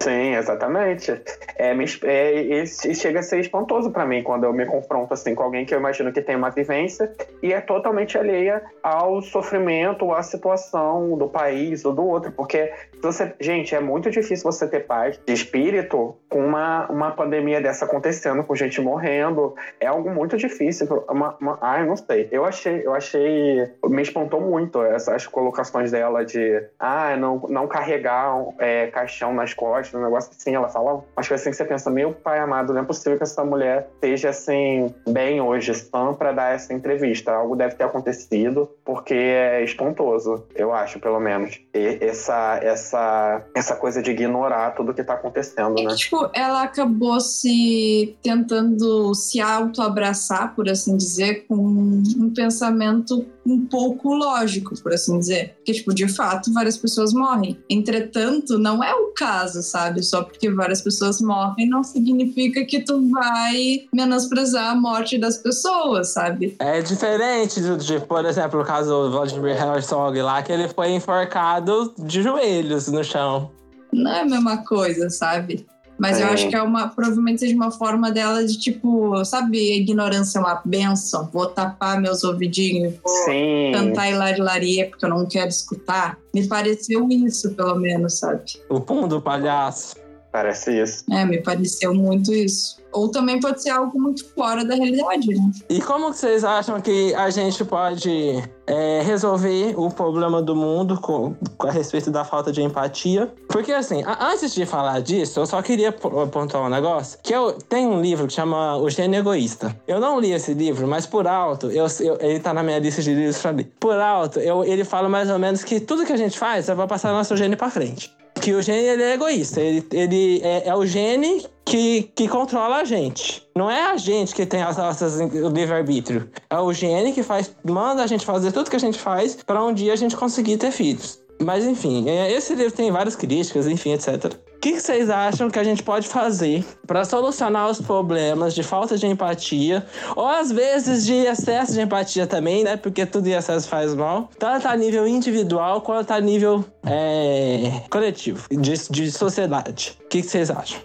Sim, exatamente. É, é, e chega a ser espantoso para mim quando eu me confronto assim com alguém que eu imagino que tem uma vivência e é totalmente alheia ao sofrimento, à situação do país ou do outro, porque você, gente, é muito difícil você ter paz de espírito com uma, uma pandemia dessa acontecendo, com gente morrendo. É algo muito difícil. Uma, uma, eu não sei. Eu achei, eu achei, me espantou muito essas colocações dela de, ah, não, não carregar é, caixão nas costas um negócio assim, ela fala umas coisas assim que você pensa, meu pai amado, não é possível que essa mulher esteja assim, bem hoje, sã para dar essa entrevista. Algo deve ter acontecido, porque é espantoso, eu acho, pelo menos. E essa, essa, essa coisa de ignorar tudo que tá acontecendo, né? tipo, ela acabou se tentando se auto-abraçar, por assim dizer, com um pensamento um pouco lógico, por assim dizer. Porque, tipo, de fato, várias pessoas morrem. Entretanto, não é o caso, sabe? Só porque várias pessoas morrem não significa que tu vai menosprezar a morte das pessoas, sabe? É diferente de, de por exemplo, o caso do Vladimir Herzog lá, que ele foi enforcado de joelhos no chão. Não é a mesma coisa, sabe? Mas é. eu acho que é uma, provavelmente seja uma forma dela de tipo, sabe, a ignorância é uma benção. Vou tapar meus ouvidinhos, vou Sim. cantar hilarilaria porque eu não quero escutar. Me pareceu isso, pelo menos, sabe? O pum do palhaço. Parece isso. É, me pareceu muito isso. Ou também pode ser algo muito fora da realidade, né? E como vocês acham que a gente pode é, resolver o problema do mundo com, com, a respeito da falta de empatia? Porque assim, a, antes de falar disso, eu só queria apontar um negócio. Que eu tenho um livro que chama O Gênio Egoísta. Eu não li esse livro, mas por alto, eu, eu, ele tá na minha lista de livros pra ler. Por alto, eu, ele fala mais ou menos que tudo que a gente faz é pra passar nosso gênio pra frente que o gene ele é egoísta. Ele, ele é, é, o gene que, que controla a gente. Não é a gente que tem as nossas livre-arbítrio. É o gene que faz, manda a gente fazer tudo que a gente faz para um dia a gente conseguir ter filhos. Mas enfim, é, esse livro tem várias críticas, enfim, etc. que, que vocês acham que a gente pode fazer para solucionar os problemas de falta de empatia, ou às vezes de excesso de empatia também, né? Porque tudo em excesso faz mal, tanto a nível individual quanto a nível é, coletivo, de, de sociedade. O que, que vocês acham?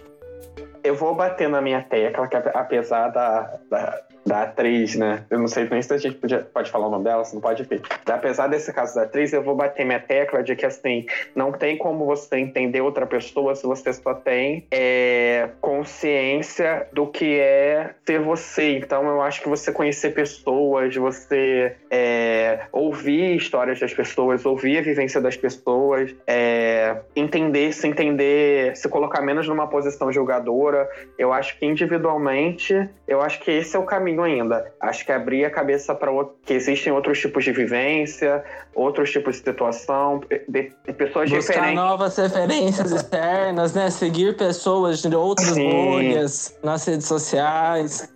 Eu vou bater na minha tecla, que apesar da, da da atriz, né? Eu não sei nem se a gente podia, pode falar o nome dela, se não pode ver. Apesar desse caso da atriz, eu vou bater minha tecla de que, assim, não tem como você entender outra pessoa se você só tem é, consciência do que é ser você. Então, eu acho que você conhecer pessoas, você é, ouvir histórias das pessoas, ouvir a vivência das pessoas, é, entender, se entender, se colocar menos numa posição julgadora, eu acho que individualmente, eu acho que esse é o caminho ainda. Acho que abrir a cabeça para que existem outros tipos de vivência, outros tipos de situação, de, de pessoas Buscar diferentes. novas referências externas, né? Seguir pessoas de outras Sim. bolhas nas redes sociais.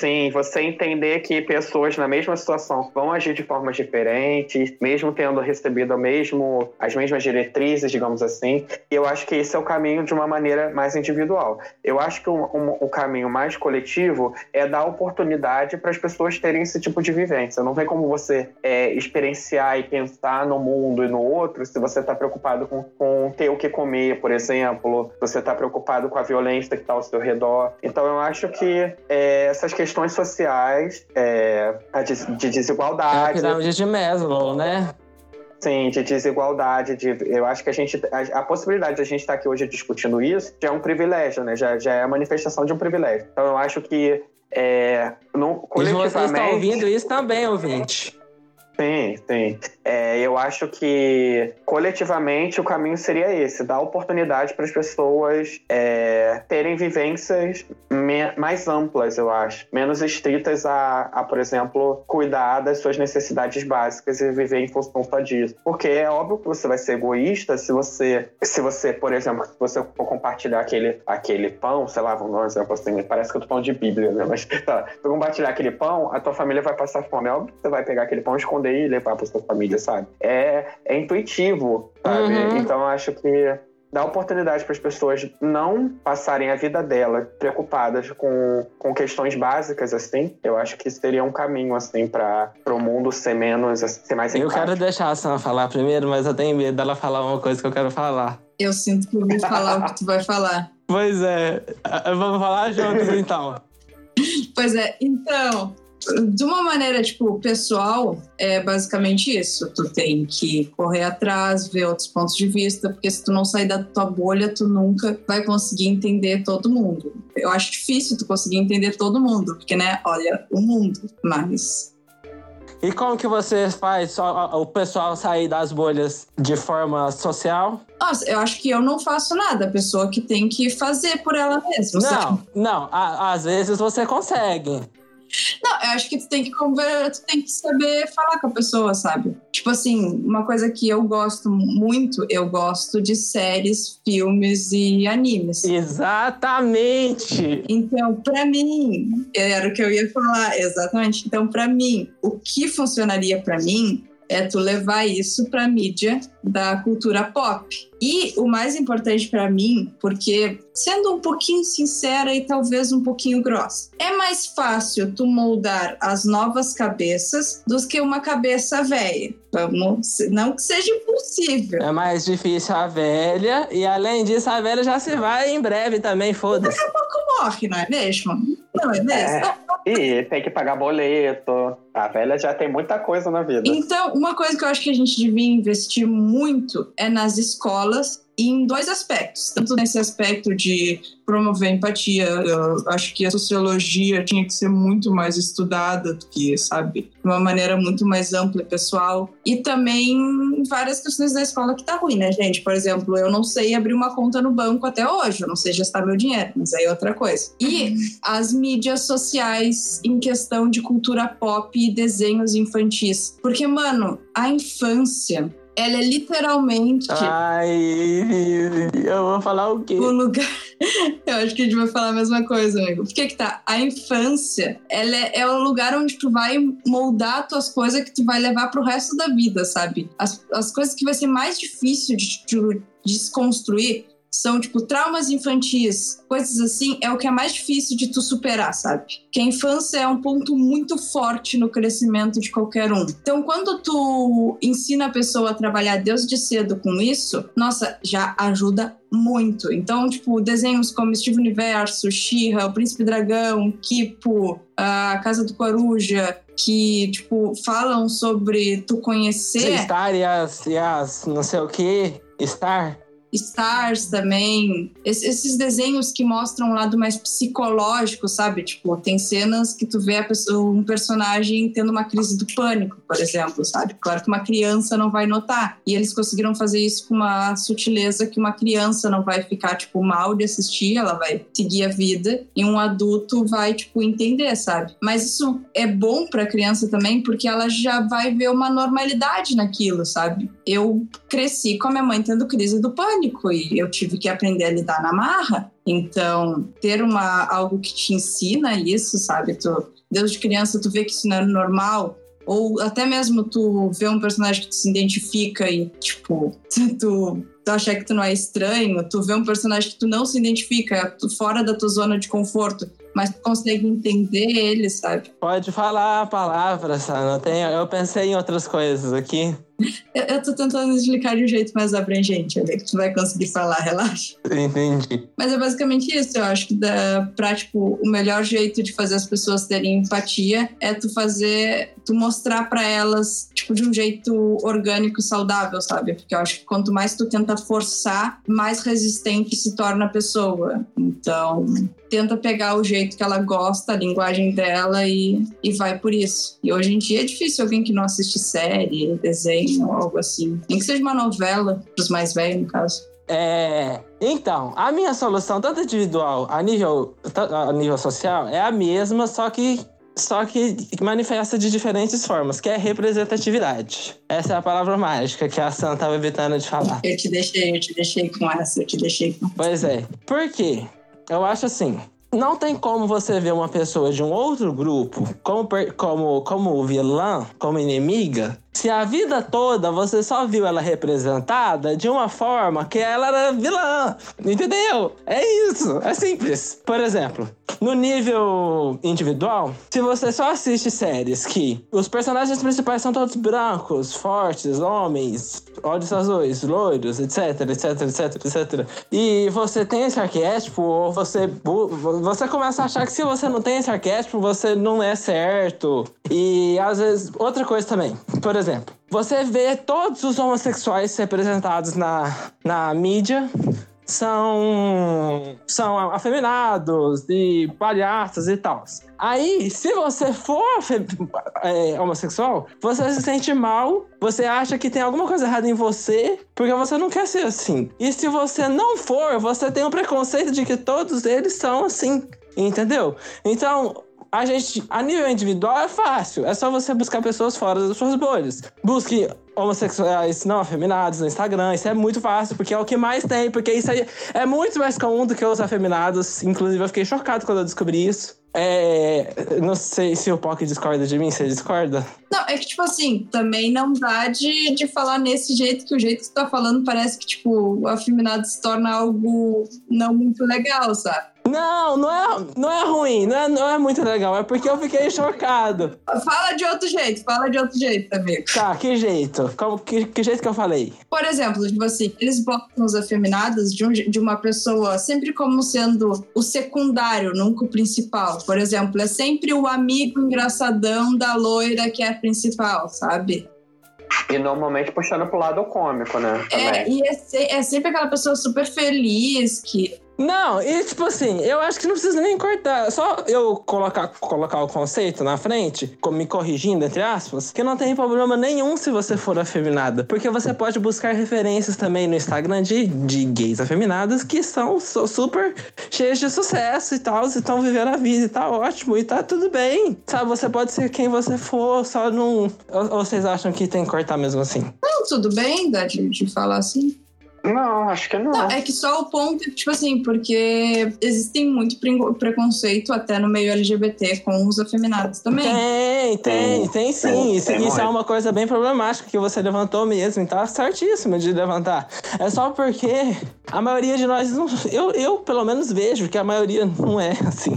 Sim, você entender que pessoas na mesma situação vão agir de formas diferentes, mesmo tendo recebido mesmo, as mesmas diretrizes, digamos assim. E eu acho que esse é o caminho de uma maneira mais individual. Eu acho que o um, um, um caminho mais coletivo é dar oportunidade para as pessoas terem esse tipo de vivência. Não tem como você é, experienciar e pensar no mundo e no outro se você está preocupado com, com ter o que comer, por exemplo, se você está preocupado com a violência que está ao seu redor. Então eu acho que é, essas questões questões sociais, é, de desigualdade. É a pirâmide de Maslow, né? Sim, de desigualdade, de, eu acho que a gente, a, a possibilidade de a gente estar aqui hoje discutindo isso já é um privilégio, né? Já, já é a manifestação de um privilégio. Então eu acho que é, no, coletivamente... E você está ouvindo isso também, ouvinte. Sim, sim. É, eu acho que coletivamente o caminho seria esse: dar oportunidade para as pessoas é, terem vivências mais amplas, eu acho, menos estritas a, a, por exemplo, cuidar das suas necessidades básicas e viver em função só disso. Porque é óbvio que você vai ser egoísta se você, se você, por exemplo, se você for compartilhar aquele, aquele pão, sei lá, vamos dar um exemplo assim, parece que eu tô falando de Bíblia, né? Mas [LAUGHS] tá, se compartilhar aquele pão, a tua família vai passar fome. É óbvio que você vai pegar aquele pão e esconder e levar para sua família, sabe? É, é intuitivo, sabe? Uhum. Então eu acho que dá oportunidade para as pessoas não passarem a vida dela preocupadas com, com questões básicas assim eu acho que seria um caminho assim para o mundo ser menos ser mais eu quero deixar a Sam falar primeiro mas eu tenho medo dela falar uma coisa que eu quero falar eu sinto que eu vou falar o que tu vai falar pois é vamos falar juntos então pois é então de uma maneira, tipo, pessoal, é basicamente isso. Tu tem que correr atrás, ver outros pontos de vista, porque se tu não sair da tua bolha, tu nunca vai conseguir entender todo mundo. Eu acho difícil tu conseguir entender todo mundo, porque, né, olha, o mundo, mas e como que você faz o pessoal sair das bolhas de forma social? Nossa, eu acho que eu não faço nada. A pessoa que tem que fazer por ela mesma. Não, sabe? não. às vezes você consegue. Não, eu acho que tu tem que conversar, tu tem que saber falar com a pessoa, sabe? Tipo assim, uma coisa que eu gosto muito, eu gosto de séries, filmes e animes. Exatamente! Então, para mim, era o que eu ia falar, exatamente. Então, para mim, o que funcionaria para mim é tu levar isso para mídia da cultura pop. E o mais importante para mim, porque sendo um pouquinho sincera e talvez um pouquinho grossa, é mais fácil tu moldar as novas cabeças do que uma cabeça velha. Vamos, não que seja impossível. É mais difícil a velha e além disso a velha já se vai em breve também, foda-se. Daqui a pouco morre, não é mesmo? Não é mesmo? É. E tem que pagar boleto. A velha já tem muita coisa na vida. Então, uma coisa que eu acho que a gente devia investir muito é nas escolas em dois aspectos. Tanto nesse aspecto de promover empatia, eu acho que a sociologia tinha que ser muito mais estudada do que, sabe, de uma maneira muito mais ampla e pessoal. E também várias questões da escola que tá ruim, né, gente? Por exemplo, eu não sei abrir uma conta no banco até hoje, eu não sei gastar meu dinheiro, mas aí é outra coisa. E as mídias sociais em questão de cultura pop e desenhos infantis. Porque, mano, a infância ela é literalmente. Ai, eu vou falar o quê? O lugar. [LAUGHS] Eu acho que a gente vai falar a mesma coisa, amigo. Por que que tá? A infância, ela é, é o lugar onde tu vai moldar tuas coisas que tu vai levar pro resto da vida, sabe? As, as coisas que vai ser mais difícil de, de desconstruir são, tipo, traumas infantis, coisas assim, é o que é mais difícil de tu superar, sabe? Que a infância é um ponto muito forte no crescimento de qualquer um. Então, quando tu ensina a pessoa a trabalhar desde cedo com isso, nossa, já ajuda muito. Então, tipo, desenhos como Steve Universo, She-Ra, O Príncipe Dragão, Kipo, A Casa do Coruja, que, tipo, falam sobre tu conhecer... Star e as, e as não sei o que, Star... Stars também. Es esses desenhos que mostram um lado mais psicológico, sabe? Tipo, tem cenas que tu vê pessoa, um personagem tendo uma crise do pânico, por exemplo, sabe? Claro que uma criança não vai notar. E eles conseguiram fazer isso com uma sutileza que uma criança não vai ficar, tipo, mal de assistir, ela vai seguir a vida. E um adulto vai, tipo, entender, sabe? Mas isso é bom pra criança também, porque ela já vai ver uma normalidade naquilo, sabe? Eu cresci com a minha mãe tendo crise do pânico e eu tive que aprender a lidar na marra. Então, ter uma algo que te ensina isso, sabe? Tu, desde criança tu vê que isso não é normal, ou até mesmo tu vê um personagem que tu se identifica e, tipo, [LAUGHS] tu, tu acha que tu não é estranho, tu vê um personagem que tu não se identifica, tu fora da tua zona de conforto, mas tu consegue entender ele, sabe? Pode falar a palavra, Sana. Eu pensei em outras coisas aqui. Eu, eu tô tentando explicar de um jeito mais abrangente, ali, que tu vai conseguir falar, relaxa. Entendi. Mas é basicamente isso, eu acho que da, pra, tipo, o melhor jeito de fazer as pessoas terem empatia é tu fazer, tu mostrar para elas, tipo, de um jeito orgânico saudável, sabe? Porque eu acho que quanto mais tu tenta forçar, mais resistente se torna a pessoa. Então, tenta pegar o jeito que ela gosta, a linguagem dela e, e vai por isso. E hoje em dia é difícil alguém que não assiste série, desenho, algo assim. Nem que seja uma novela, pros mais velhos, no caso. É, então, a minha solução, tanto individual a nível, a nível social, é a mesma, só que só que manifesta de diferentes formas, que é representatividade. Essa é a palavra mágica que a Sam estava evitando de falar. Eu te deixei, eu te deixei com essa, eu te deixei com Pois é. Por quê? Eu acho assim, não tem como você ver uma pessoa de um outro grupo como, como, como vilã, como inimiga, se a vida toda você só viu ela representada de uma forma que ela era vilã. Entendeu? É isso. É simples. Por exemplo, no nível individual, se você só assiste séries que os personagens principais são todos brancos, fortes, homens, olhos azuis, loiros, etc, etc, etc, etc. E você tem esse arquétipo, ou você, você começa a achar que se você não tem esse arquétipo, você não é certo. E às vezes, outra coisa também. Por exemplo, exemplo, você vê todos os homossexuais representados na, na mídia são, são afeminados e palhaços e tal. Aí, se você for é, homossexual, você se sente mal, você acha que tem alguma coisa errada em você, porque você não quer ser assim. E se você não for, você tem o um preconceito de que todos eles são assim. Entendeu? Então, a gente, a nível individual, é fácil. É só você buscar pessoas fora das suas bolhas. Busque homossexuais não afeminados no Instagram. Isso é muito fácil, porque é o que mais tem. Porque isso aí é muito mais comum do que os afeminados. Inclusive, eu fiquei chocado quando eu descobri isso. É, não sei se o Pock discorda de mim, você discorda? Não, é que, tipo assim, também não dá de, de falar nesse jeito, que o jeito que você tá falando parece que, tipo, o afeminado se torna algo não muito legal, sabe? Não, não é, não é ruim, não é, não é muito legal, é porque eu fiquei chocado. Fala de outro jeito, fala de outro jeito, amigo. Tá, que jeito? Como, que, que jeito que eu falei? Por exemplo, tipo assim, eles botam os afeminados de, um, de uma pessoa sempre como sendo o secundário, nunca o principal. Por exemplo, é sempre o amigo engraçadão da loira que é a principal, sabe? E normalmente puxando pro lado cômico, né? É, Também. É, e é, é sempre aquela pessoa super feliz que não, e tipo assim, eu acho que não precisa nem cortar. Só eu colocar, colocar o conceito na frente, me corrigindo, entre aspas, que não tem problema nenhum se você for afeminada. Porque você pode buscar referências também no Instagram de, de gays afeminadas que são super cheios de sucesso e tal, e estão vivendo a vida e tá ótimo, e tá tudo bem. Sabe, você pode ser quem você for, só não. Ou, ou vocês acham que tem que cortar mesmo assim? Não, tudo bem, dá de, de falar assim. Não, acho que não. não. É que só o ponto, tipo assim, porque existem muito preconceito até no meio LGBT com os afeminados também. Tem, tem, tem sim. Tem, isso, tem isso é uma coisa bem problemática que você levantou mesmo, então tá certíssimo de levantar. É só porque a maioria de nós, não, eu, eu pelo menos vejo que a maioria não é [LAUGHS] assim.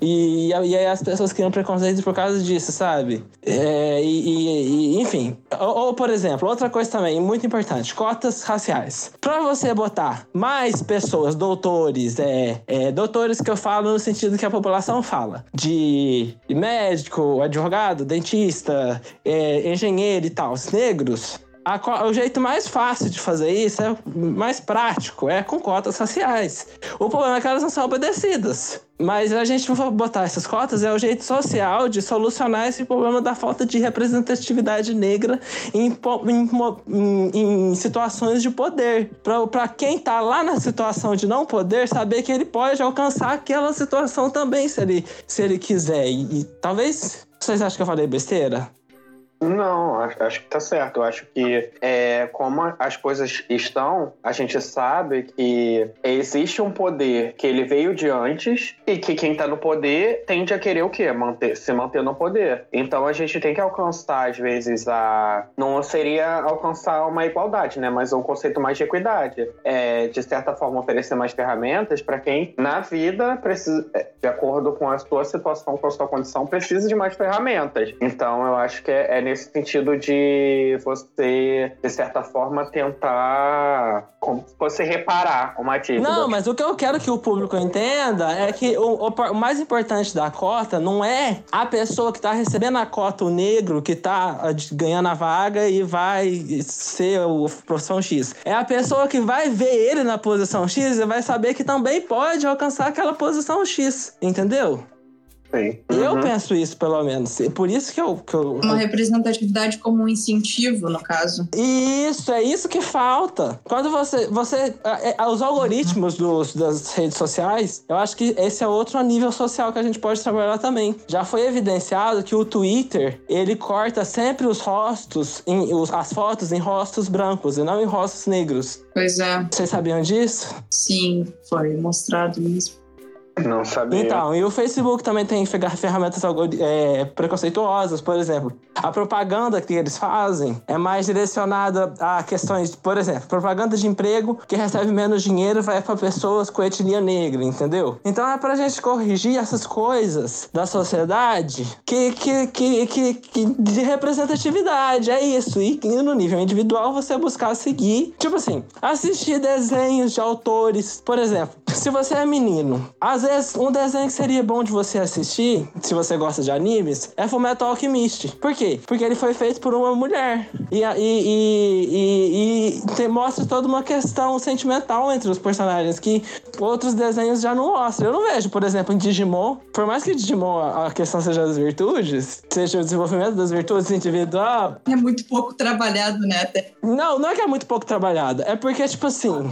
E, e aí as pessoas criam preconceito por causa disso, sabe? É, e, e, enfim. Ou, ou, por exemplo, outra coisa também muito importante: cotas raciais. Pra você botar mais pessoas, doutores, é, é, doutores que eu falo no sentido que a população fala, de médico, advogado, dentista, é, engenheiro e tal, os negros, a, o jeito mais fácil de fazer isso, é mais prático, é com cotas raciais. O problema é que elas não são obedecidas. Mas a gente não vai botar essas cotas, é o jeito social de solucionar esse problema da falta de representatividade negra em, em, em situações de poder. Para quem tá lá na situação de não poder, saber que ele pode alcançar aquela situação também, se ele, se ele quiser. E, e talvez. Vocês acham que eu falei besteira? Não, acho, que tá certo. Eu acho que é, como as coisas estão, a gente sabe que existe um poder que ele veio de antes e que quem tá no poder tende a querer o quê? Manter, se manter no poder. Então a gente tem que alcançar, às vezes, a. Não seria alcançar uma igualdade, né? Mas um conceito mais de equidade. É, de certa forma, oferecer mais ferramentas para quem, na vida, precisa, é, de acordo com a sua situação, com a sua condição, precisa de mais ferramentas. Então eu acho que é, é nesse sentido de você, de certa forma, tentar como se fosse reparar uma dívida. Não, mas o que eu quero que o público entenda é que o, o, mais importante da cota não é a pessoa que está recebendo a cota, o negro, que está ganhando a vaga e vai ser o profissão X. É a pessoa que vai ver ele na posição X e vai saber que também pode alcançar aquela posição X, entendeu? Sim. Eu uhum. penso isso, pelo menos. É por isso que eu, que eu. Uma representatividade como um incentivo, no caso. Isso, é isso que falta. Quando você. você é, os algoritmos dos, das redes sociais, eu acho que esse é outro nível social que a gente pode trabalhar também. Já foi evidenciado que o Twitter ele corta sempre os rostos, em, os, as fotos em rostos brancos e não em rostos negros. Pois é. Vocês sabiam disso? Sim, foi mostrado isso. Não sabia. Então, e o Facebook também tem ferramentas é, preconceituosas, por exemplo. A propaganda que eles fazem é mais direcionada a questões, por exemplo, propaganda de emprego que recebe menos dinheiro vai para pessoas com etnia negra, entendeu? Então é pra gente corrigir essas coisas da sociedade que, que, que, que, que de representatividade, é isso. E no nível individual você buscar seguir, tipo assim, assistir desenhos de autores, por exemplo, se você é menino, às vezes um desenho que seria bom de você assistir, se você gosta de animes, é Fullmetal Alchemist. Por quê? Porque ele foi feito por uma mulher. E, e, e, e, e mostra toda uma questão sentimental entre os personagens que outros desenhos já não mostram. Eu não vejo, por exemplo, em Digimon, por mais que Digimon a questão seja as virtudes, seja o desenvolvimento das virtudes individual. É muito pouco trabalhado, né? Não, não é que é muito pouco trabalhado. É porque, tipo assim,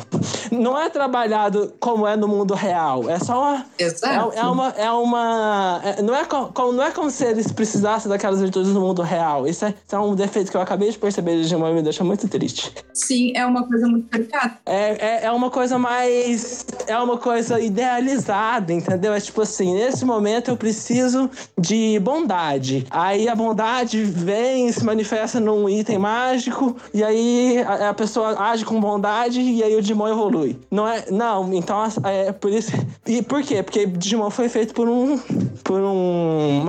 não é trabalhado como é no mundo real. É só uma. Exato. É, é uma. É uma é, não, é como, não é como se eles precisassem daquelas virtudes no mundo real. Isso é, isso é um defeito que eu acabei de perceber de Digimon e me deixa muito triste. Sim, é uma coisa muito delicada. É, é, é uma coisa mais. É uma coisa idealizada, entendeu? É tipo assim, nesse momento eu preciso de bondade. Aí a bondade vem se manifesta num item mágico, e aí a, a pessoa age com bondade, e aí o Digimon evolui. Não é. Não, então é por isso. E por quê? Porque Digimon foi feito por um. por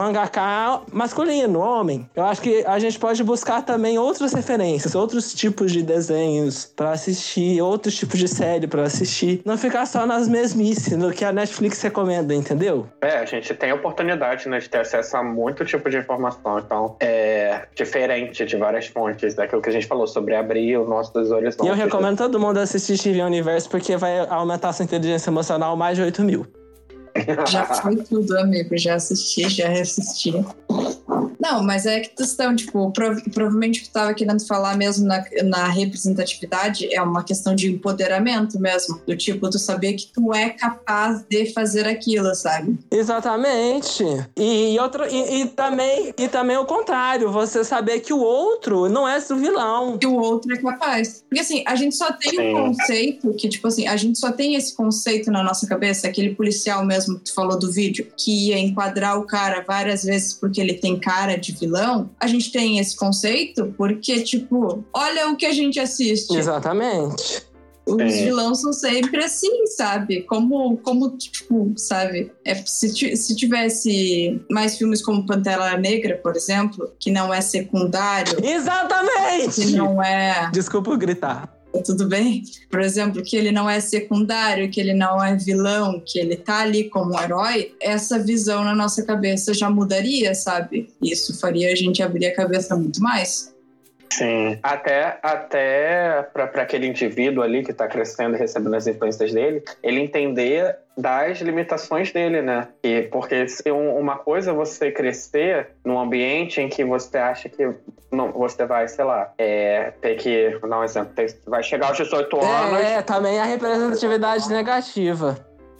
mangaka masculino, homem. Eu acho que a gente pode buscar também outras referências, outros tipos de desenhos para assistir, outros tipos de série para assistir. Não ficar só nas mesmices, no que a Netflix recomenda, entendeu? É, a gente tem a oportunidade né, de ter acesso a muito tipo de informação. Então, é diferente de várias fontes daquilo que a gente falou sobre abrir o nosso horizontes. E eu recomendo todo mundo assistir Steven Universe porque vai aumentar sua inteligência emocional mais de 8 mil. Já foi tudo, amigo. Já assisti, já reassisti. Não, mas é questão, tipo, prov provavelmente o que estava querendo falar mesmo na, na, representatividade é uma questão de empoderamento mesmo. Do tipo, tu saber que tu é capaz de fazer aquilo, sabe? Exatamente. E, outro, e, e, também, e também o contrário, você saber que o outro não é o vilão. Que o outro é capaz. Porque assim, a gente só tem um conceito que, tipo assim, a gente só tem esse conceito na nossa cabeça, aquele policial mesmo que tu falou do vídeo, que ia enquadrar o cara várias vezes porque ele tem cara de vilão, a gente tem esse conceito porque, tipo, olha o que a gente assiste. Exatamente. Os é. vilões são sempre assim, sabe? Como, como tipo, sabe? É, se, se tivesse mais filmes como Pantera Negra, por exemplo, que não é secundário. Exatamente! Que não é. Desculpa gritar tudo bem? Por exemplo, que ele não é secundário, que ele não é vilão, que ele tá ali como herói, essa visão na nossa cabeça já mudaria, sabe? Isso faria a gente abrir a cabeça muito mais. Sim, até, até para aquele indivíduo ali que está crescendo e recebendo as influências dele, ele entender das limitações dele, né? E, porque se uma coisa é você crescer num ambiente em que você acha que não, você vai, sei lá, é, ter que, dar um exemplo, ter, vai chegar aos 18 é, anos. É, também a representatividade negativa.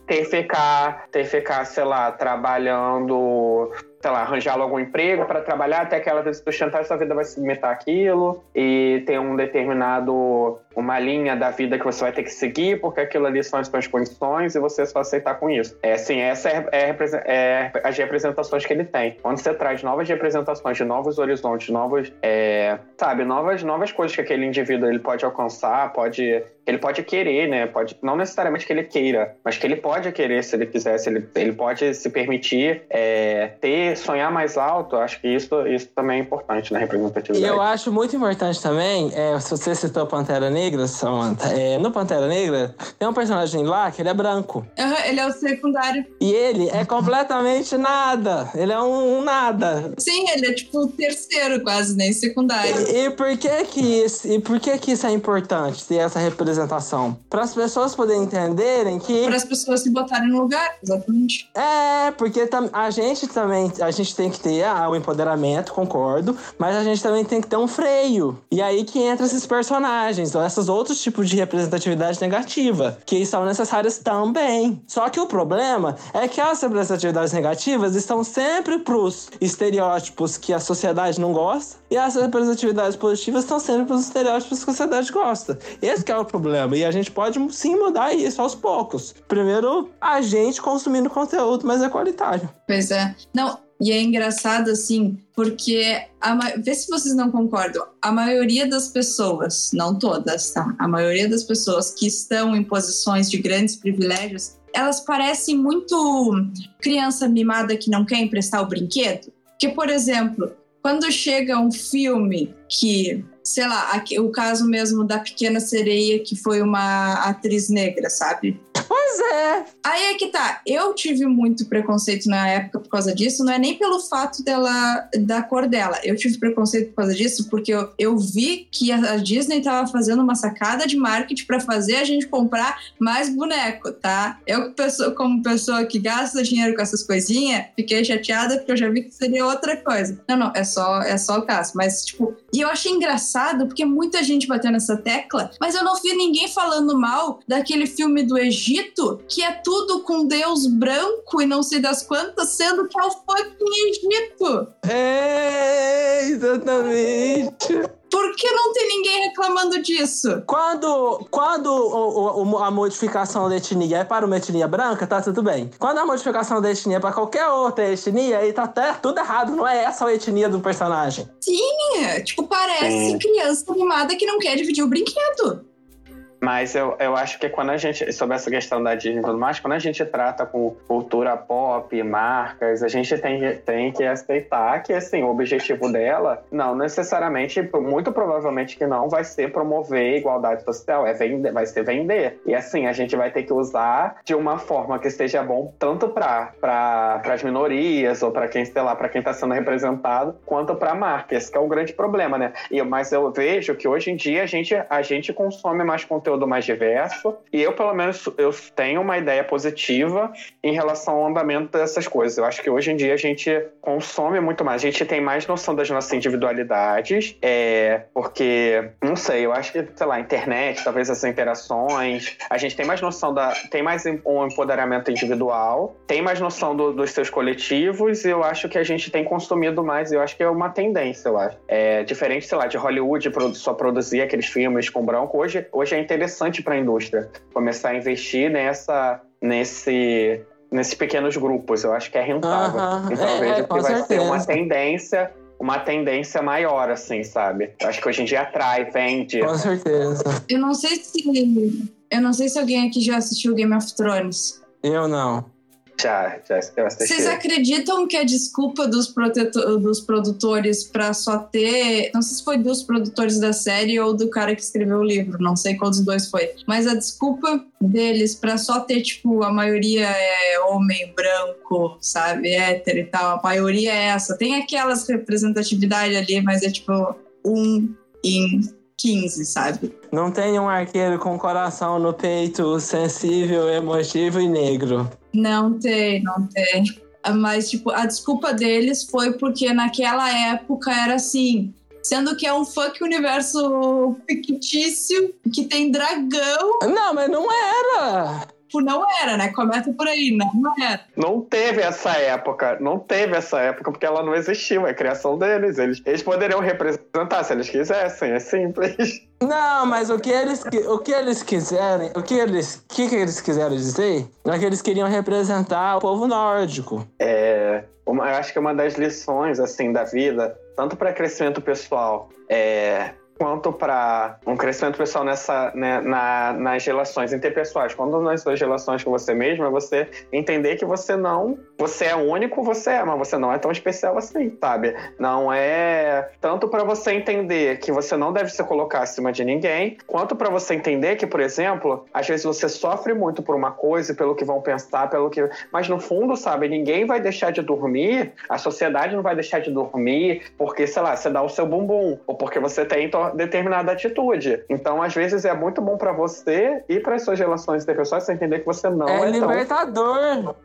Ter ficar, ter ficar, sei lá, trabalhando sei lá, arranjar logo um emprego para trabalhar até que ela sustentar sua vida vai se submeter àquilo e tem um determinado uma linha da vida que você vai ter que seguir porque aquilo ali são as suas condições e você só aceitar com isso. É assim, essa é, é, é, as representações que ele tem. Quando você traz novas representações de novos horizontes, novos, é, sabe, novas novas coisas que aquele indivíduo ele pode alcançar, pode ele pode querer, né? Pode não necessariamente que ele queira, mas que ele pode querer se ele quiser, se ele, ele pode se permitir é, ter sonhar mais alto, acho que isso, isso também é importante na representatividade. E eu acho muito importante também, é, se você citou Pantera Negra, Samantha, é, no Pantera Negra, tem um personagem lá que ele é branco. Uhum, ele é o secundário. E ele é completamente nada. Ele é um, um nada. Sim, ele é tipo o terceiro quase, nem secundário. E, e, por que que isso, e por que que isso é importante, ter essa representação? Para as pessoas poderem entenderem que... Para as pessoas se botarem no lugar, exatamente. É, porque a gente também... A gente tem que ter ah, o empoderamento, concordo, mas a gente também tem que ter um freio. E aí que entra esses personagens, esses outros tipos de representatividade negativa, que são necessárias também. Só que o problema é que as representatividades negativas estão sempre pros estereótipos que a sociedade não gosta, e as representatividades positivas estão sempre pros estereótipos que a sociedade gosta. Esse é o problema, e a gente pode sim mudar isso aos poucos. Primeiro, a gente consumindo conteúdo mais equalitário. Pois é. Não, e é engraçado, assim, porque. A, vê se vocês não concordam. A maioria das pessoas, não todas, tá? A maioria das pessoas que estão em posições de grandes privilégios, elas parecem muito criança mimada que não quer emprestar o brinquedo. Que, por exemplo, quando chega um filme que sei lá, o caso mesmo da Pequena Sereia, que foi uma atriz negra, sabe? Pois é. Aí é que tá. Eu tive muito preconceito na época por causa disso. Não é nem pelo fato dela, da cor dela. Eu tive preconceito por causa disso porque eu, eu vi que a Disney tava fazendo uma sacada de marketing para fazer a gente comprar mais boneco, tá? Eu, como pessoa que gasta dinheiro com essas coisinhas, fiquei chateada porque eu já vi que seria outra coisa. Não, não, é só, é só o caso. Mas, tipo, e eu achei engraçado porque muita gente bateu nessa tecla, mas eu não vi ninguém falando mal daquele filme do Egito, que é tudo com Deus branco e não sei das quantas, sendo que é o fucking Egito. É, exatamente. Por que não tem ninguém reclamando disso? Quando, quando o, o, a modificação da etnia é para uma etnia branca, tá tudo bem. Quando a modificação da etnia é para qualquer outra etnia, aí tá até tudo errado, não é essa a etnia do personagem. Sim, tipo, parece Sim. criança animada que não quer dividir o brinquedo. Mas eu, eu acho que quando a gente, sobre essa questão da Disney e tudo mais, quando a gente trata com cultura pop, marcas, a gente tem, tem que aceitar que, assim, o objetivo dela, não necessariamente, muito provavelmente que não, vai ser promover igualdade social, é vender, vai ser vender. E, assim, a gente vai ter que usar de uma forma que esteja bom tanto para pra, as minorias ou para quem, sei lá, para quem está sendo representado, quanto para marcas, que é o grande problema, né? E, mas eu vejo que hoje em dia a gente, a gente consome mais conteúdo conteúdo mais diverso. E eu, pelo menos, eu tenho uma ideia positiva em relação ao andamento dessas coisas. Eu acho que hoje em dia a gente consome muito mais. A gente tem mais noção das nossas individualidades, é, porque, não sei, eu acho que, sei lá, internet, talvez essas interações, a gente tem mais noção da. tem mais um empoderamento individual, tem mais noção do, dos seus coletivos, e eu acho que a gente tem consumido mais, eu acho que é uma tendência, eu acho. É diferente, sei lá, de Hollywood só produzir aqueles filmes com branco. Hoje, hoje é interessante interessante para a indústria começar a investir nessa, nesse, nesses pequenos grupos. Eu acho que é rentável. Uh -huh. Então, é, eu vejo é, que vai certeza. ser uma tendência uma tendência maior, assim, sabe? Eu acho que hoje em dia atrai, vende. Com certeza. Eu não sei se. Eu não sei se alguém aqui já assistiu Game of Thrones. Eu não. Já, já eu assisti. Vocês acreditam que a desculpa dos, dos produtores pra só ter. Não sei se foi dos produtores da série ou do cara que escreveu o livro, não sei qual dos dois foi. Mas a desculpa deles pra só ter, tipo, a maioria é homem branco, sabe? Hétero e tal. A maioria é essa. Tem aquelas representatividade ali, mas é tipo um em 15, sabe? Não tem um arqueiro com coração no peito, sensível, emotivo e negro. Não tem, não tem. Mas, tipo, a desculpa deles foi porque naquela época era assim. Sendo que é um fuck universo fictício que tem dragão. Não, mas não era. Tipo, não era, né? Começa por aí, não era. Não teve essa época, não teve essa época porque ela não existiu, é a criação deles. Eles, eles poderiam representar se eles quisessem, é simples. Não, mas o que eles, o que eles quiserem, o que eles, que, que eles quiseram dizer é que eles queriam representar o povo nórdico. É, uma- eu acho que uma das lições assim da vida, tanto para crescimento pessoal, é, quanto para um crescimento pessoal nessa, né, na- nas relações interpessoais, quando nas suas relações com você mesmo, é você entender que você não, você é único, você é, mas você não é tão especial assim, sabe? Não é tanto para você entender que você não deve se colocar acima de ninguém, quanto para você entender que, por exemplo, às vezes você sofre muito por uma coisa, pelo que vão pensar, pelo que, mas no fundo, sabe, ninguém vai deixar de dormir, a sociedade não vai deixar de dormir porque, sei lá, você dá o seu bumbum ou porque você tem determinada atitude. Então, às vezes é muito bom para você e para as suas relações interpessoais você entender que você não é é, tão libertador.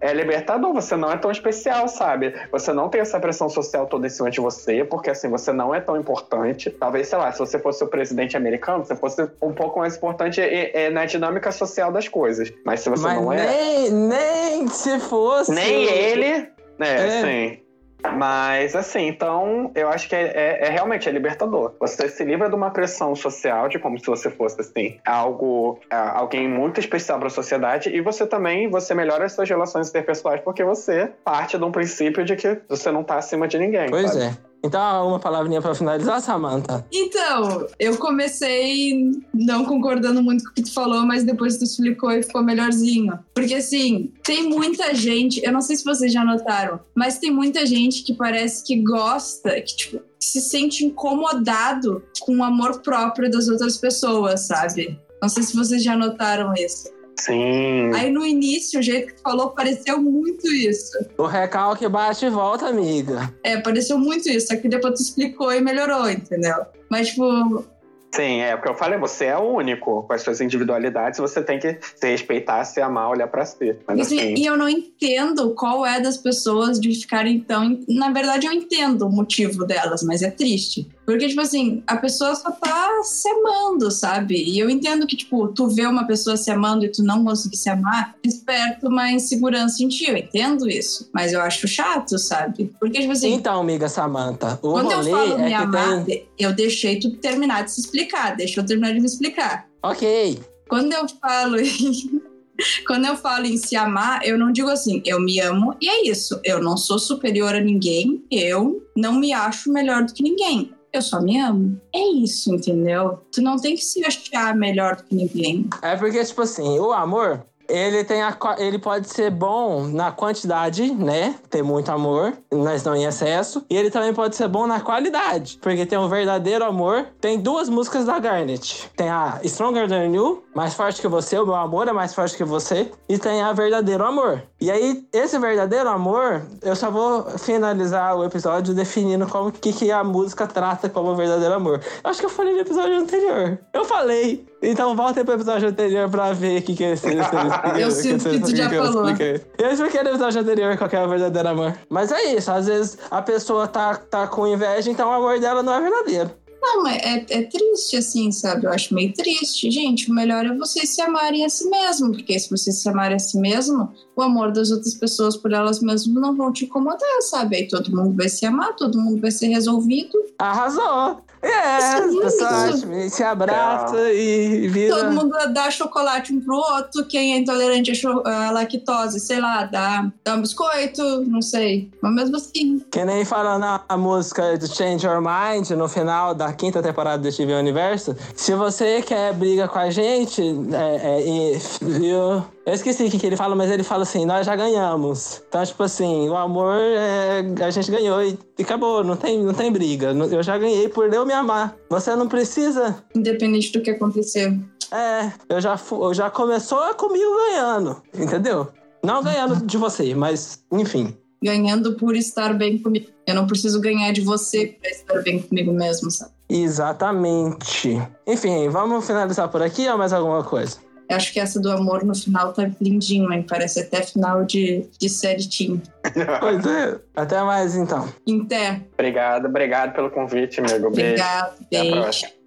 é libertador, você não é tão especial, sabe? Você não tem essa pressão social toda em cima de você, porque assim, você não é tão importante. Talvez, sei lá, se você fosse o presidente americano, você fosse um pouco mais importante é, é, na dinâmica social das coisas. Mas se você Mas não é. nem, nem se fosse. Nem ele, né, É. sim. Mas, assim, então, eu acho que é, é- é realmente é libertador. Você se livra de uma pressão social, de como se você fosse, assim, algo, é, alguém muito especial para a sociedade, e você também, você melhora as suas relações interpessoais porque você parte de um princípio de que você não tá acima de ninguém. Pois sabe? é. Então, uma palavrinha pra finalizar, Samantha. Então, eu comecei não concordando muito com o que tu falou, mas depois tu explicou e ficou melhorzinho. Porque assim, tem muita gente, eu não sei se vocês já notaram, mas tem muita gente que parece que gosta, que tipo, se sente incomodado com o amor próprio das outras pessoas, sabe? Não sei se vocês já notaram isso. Sim. Aí no início, o jeito que tu falou, pareceu muito isso. O recalque bate e volta, amiga. É, pareceu muito isso, só que depois tu explicou e melhorou, entendeu? Mas, tipo, Sim, é porque eu falei, você é único com as suas individualidades, você tem que se respeitar, se amar, olhar pra si. Mas assim, e eu não entendo qual é das pessoas de ficarem tão. Na verdade, eu entendo o motivo delas, mas é triste. Porque, tipo assim, a pessoa só tá se amando, sabe? E eu entendo que, tipo, tu vê uma pessoa se amando e tu não conseguir se amar, desperta uma insegurança em ti. Eu entendo isso. Mas eu acho chato, sabe? Porque, tipo assim. Então, amiga Samantha, o Quando eu falo me é que amar, tem. eu deixei tu terminar de se explicar. Deixa eu terminar de me explicar. Ok. Quando eu falo. [LAUGHS] Quando eu falo em se amar, eu não digo assim, eu me amo e é isso. Eu não sou superior a ninguém, eu não me acho melhor do que ninguém. Eu só me amo. É isso, entendeu? Tu não tem que se achar melhor do que ninguém. É porque, tipo assim, o amor, ele tem a, ele pode ser bom na quantidade, né? Ter muito amor, mas não em excesso. E ele também pode ser bom na qualidade, porque tem um verdadeiro amor. Tem duas músicas da Garnet. Tem a Stronger Than You, mais forte que você, o meu amor é mais forte que você. E tem a Verdadeiro Amor. E aí, esse verdadeiro amor, eu só vou finalizar o episódio definindo como que, que a música trata como verdadeiro amor. Eu acho que eu falei no episódio anterior. Eu falei. Então volta pro episódio anterior pra ver o que, que é esse. [LAUGHS] Eu sinto que tu já falou. Eu expliquei no episódio anterior qual que é o verdadeiro amor. Mas é isso, às vezes a pessoa tá, tá com inveja, então o amor dela não é verdadeiro. Não, mas é, é triste, assim, sabe? Eu acho meio triste. Gente, o melhor é vocês se amarem a si mesmo, porque se vocês se amarem a si mesmo, o amor das outras pessoas por elas mesmas não vão te incomodar, sabe? Aí todo mundo vai se amar, todo mundo vai ser resolvido. Arrasou! É, se abraça e vira. Todo mundo dá chocolate um pro outro. Quem é intolerante à lactose, sei lá, dá, dá um biscoito, não sei. Mas mesmo assim. Que nem falando a música do Change Your Mind no final da quinta temporada do TV Universo. Se você quer briga com a gente, é, é, eu, eu esqueci o que, que ele fala, mas ele fala assim: nós já ganhamos. Então, tipo assim, o amor é, a gente ganhou e, e acabou, não tem, não tem briga. Eu já ganhei por eu me amar. Você não precisa. Independente do que acontecer. É, eu já, eu já começou comigo ganhando, entendeu? Não ganhando de você, mas enfim. Ganhando por estar bem comigo. Eu não preciso ganhar de você para estar bem comigo mesmo, sabe? Exatamente. Enfim, vamos finalizar por aqui ou mais alguma coisa? Eu acho que essa do amor no final tá lindinho, hein? Parece até final de, de série Team. [LAUGHS] pois é. Até mais, então. Até. Obrigado, obrigado pelo convite, amigo. Obrigado, beijo. beijo.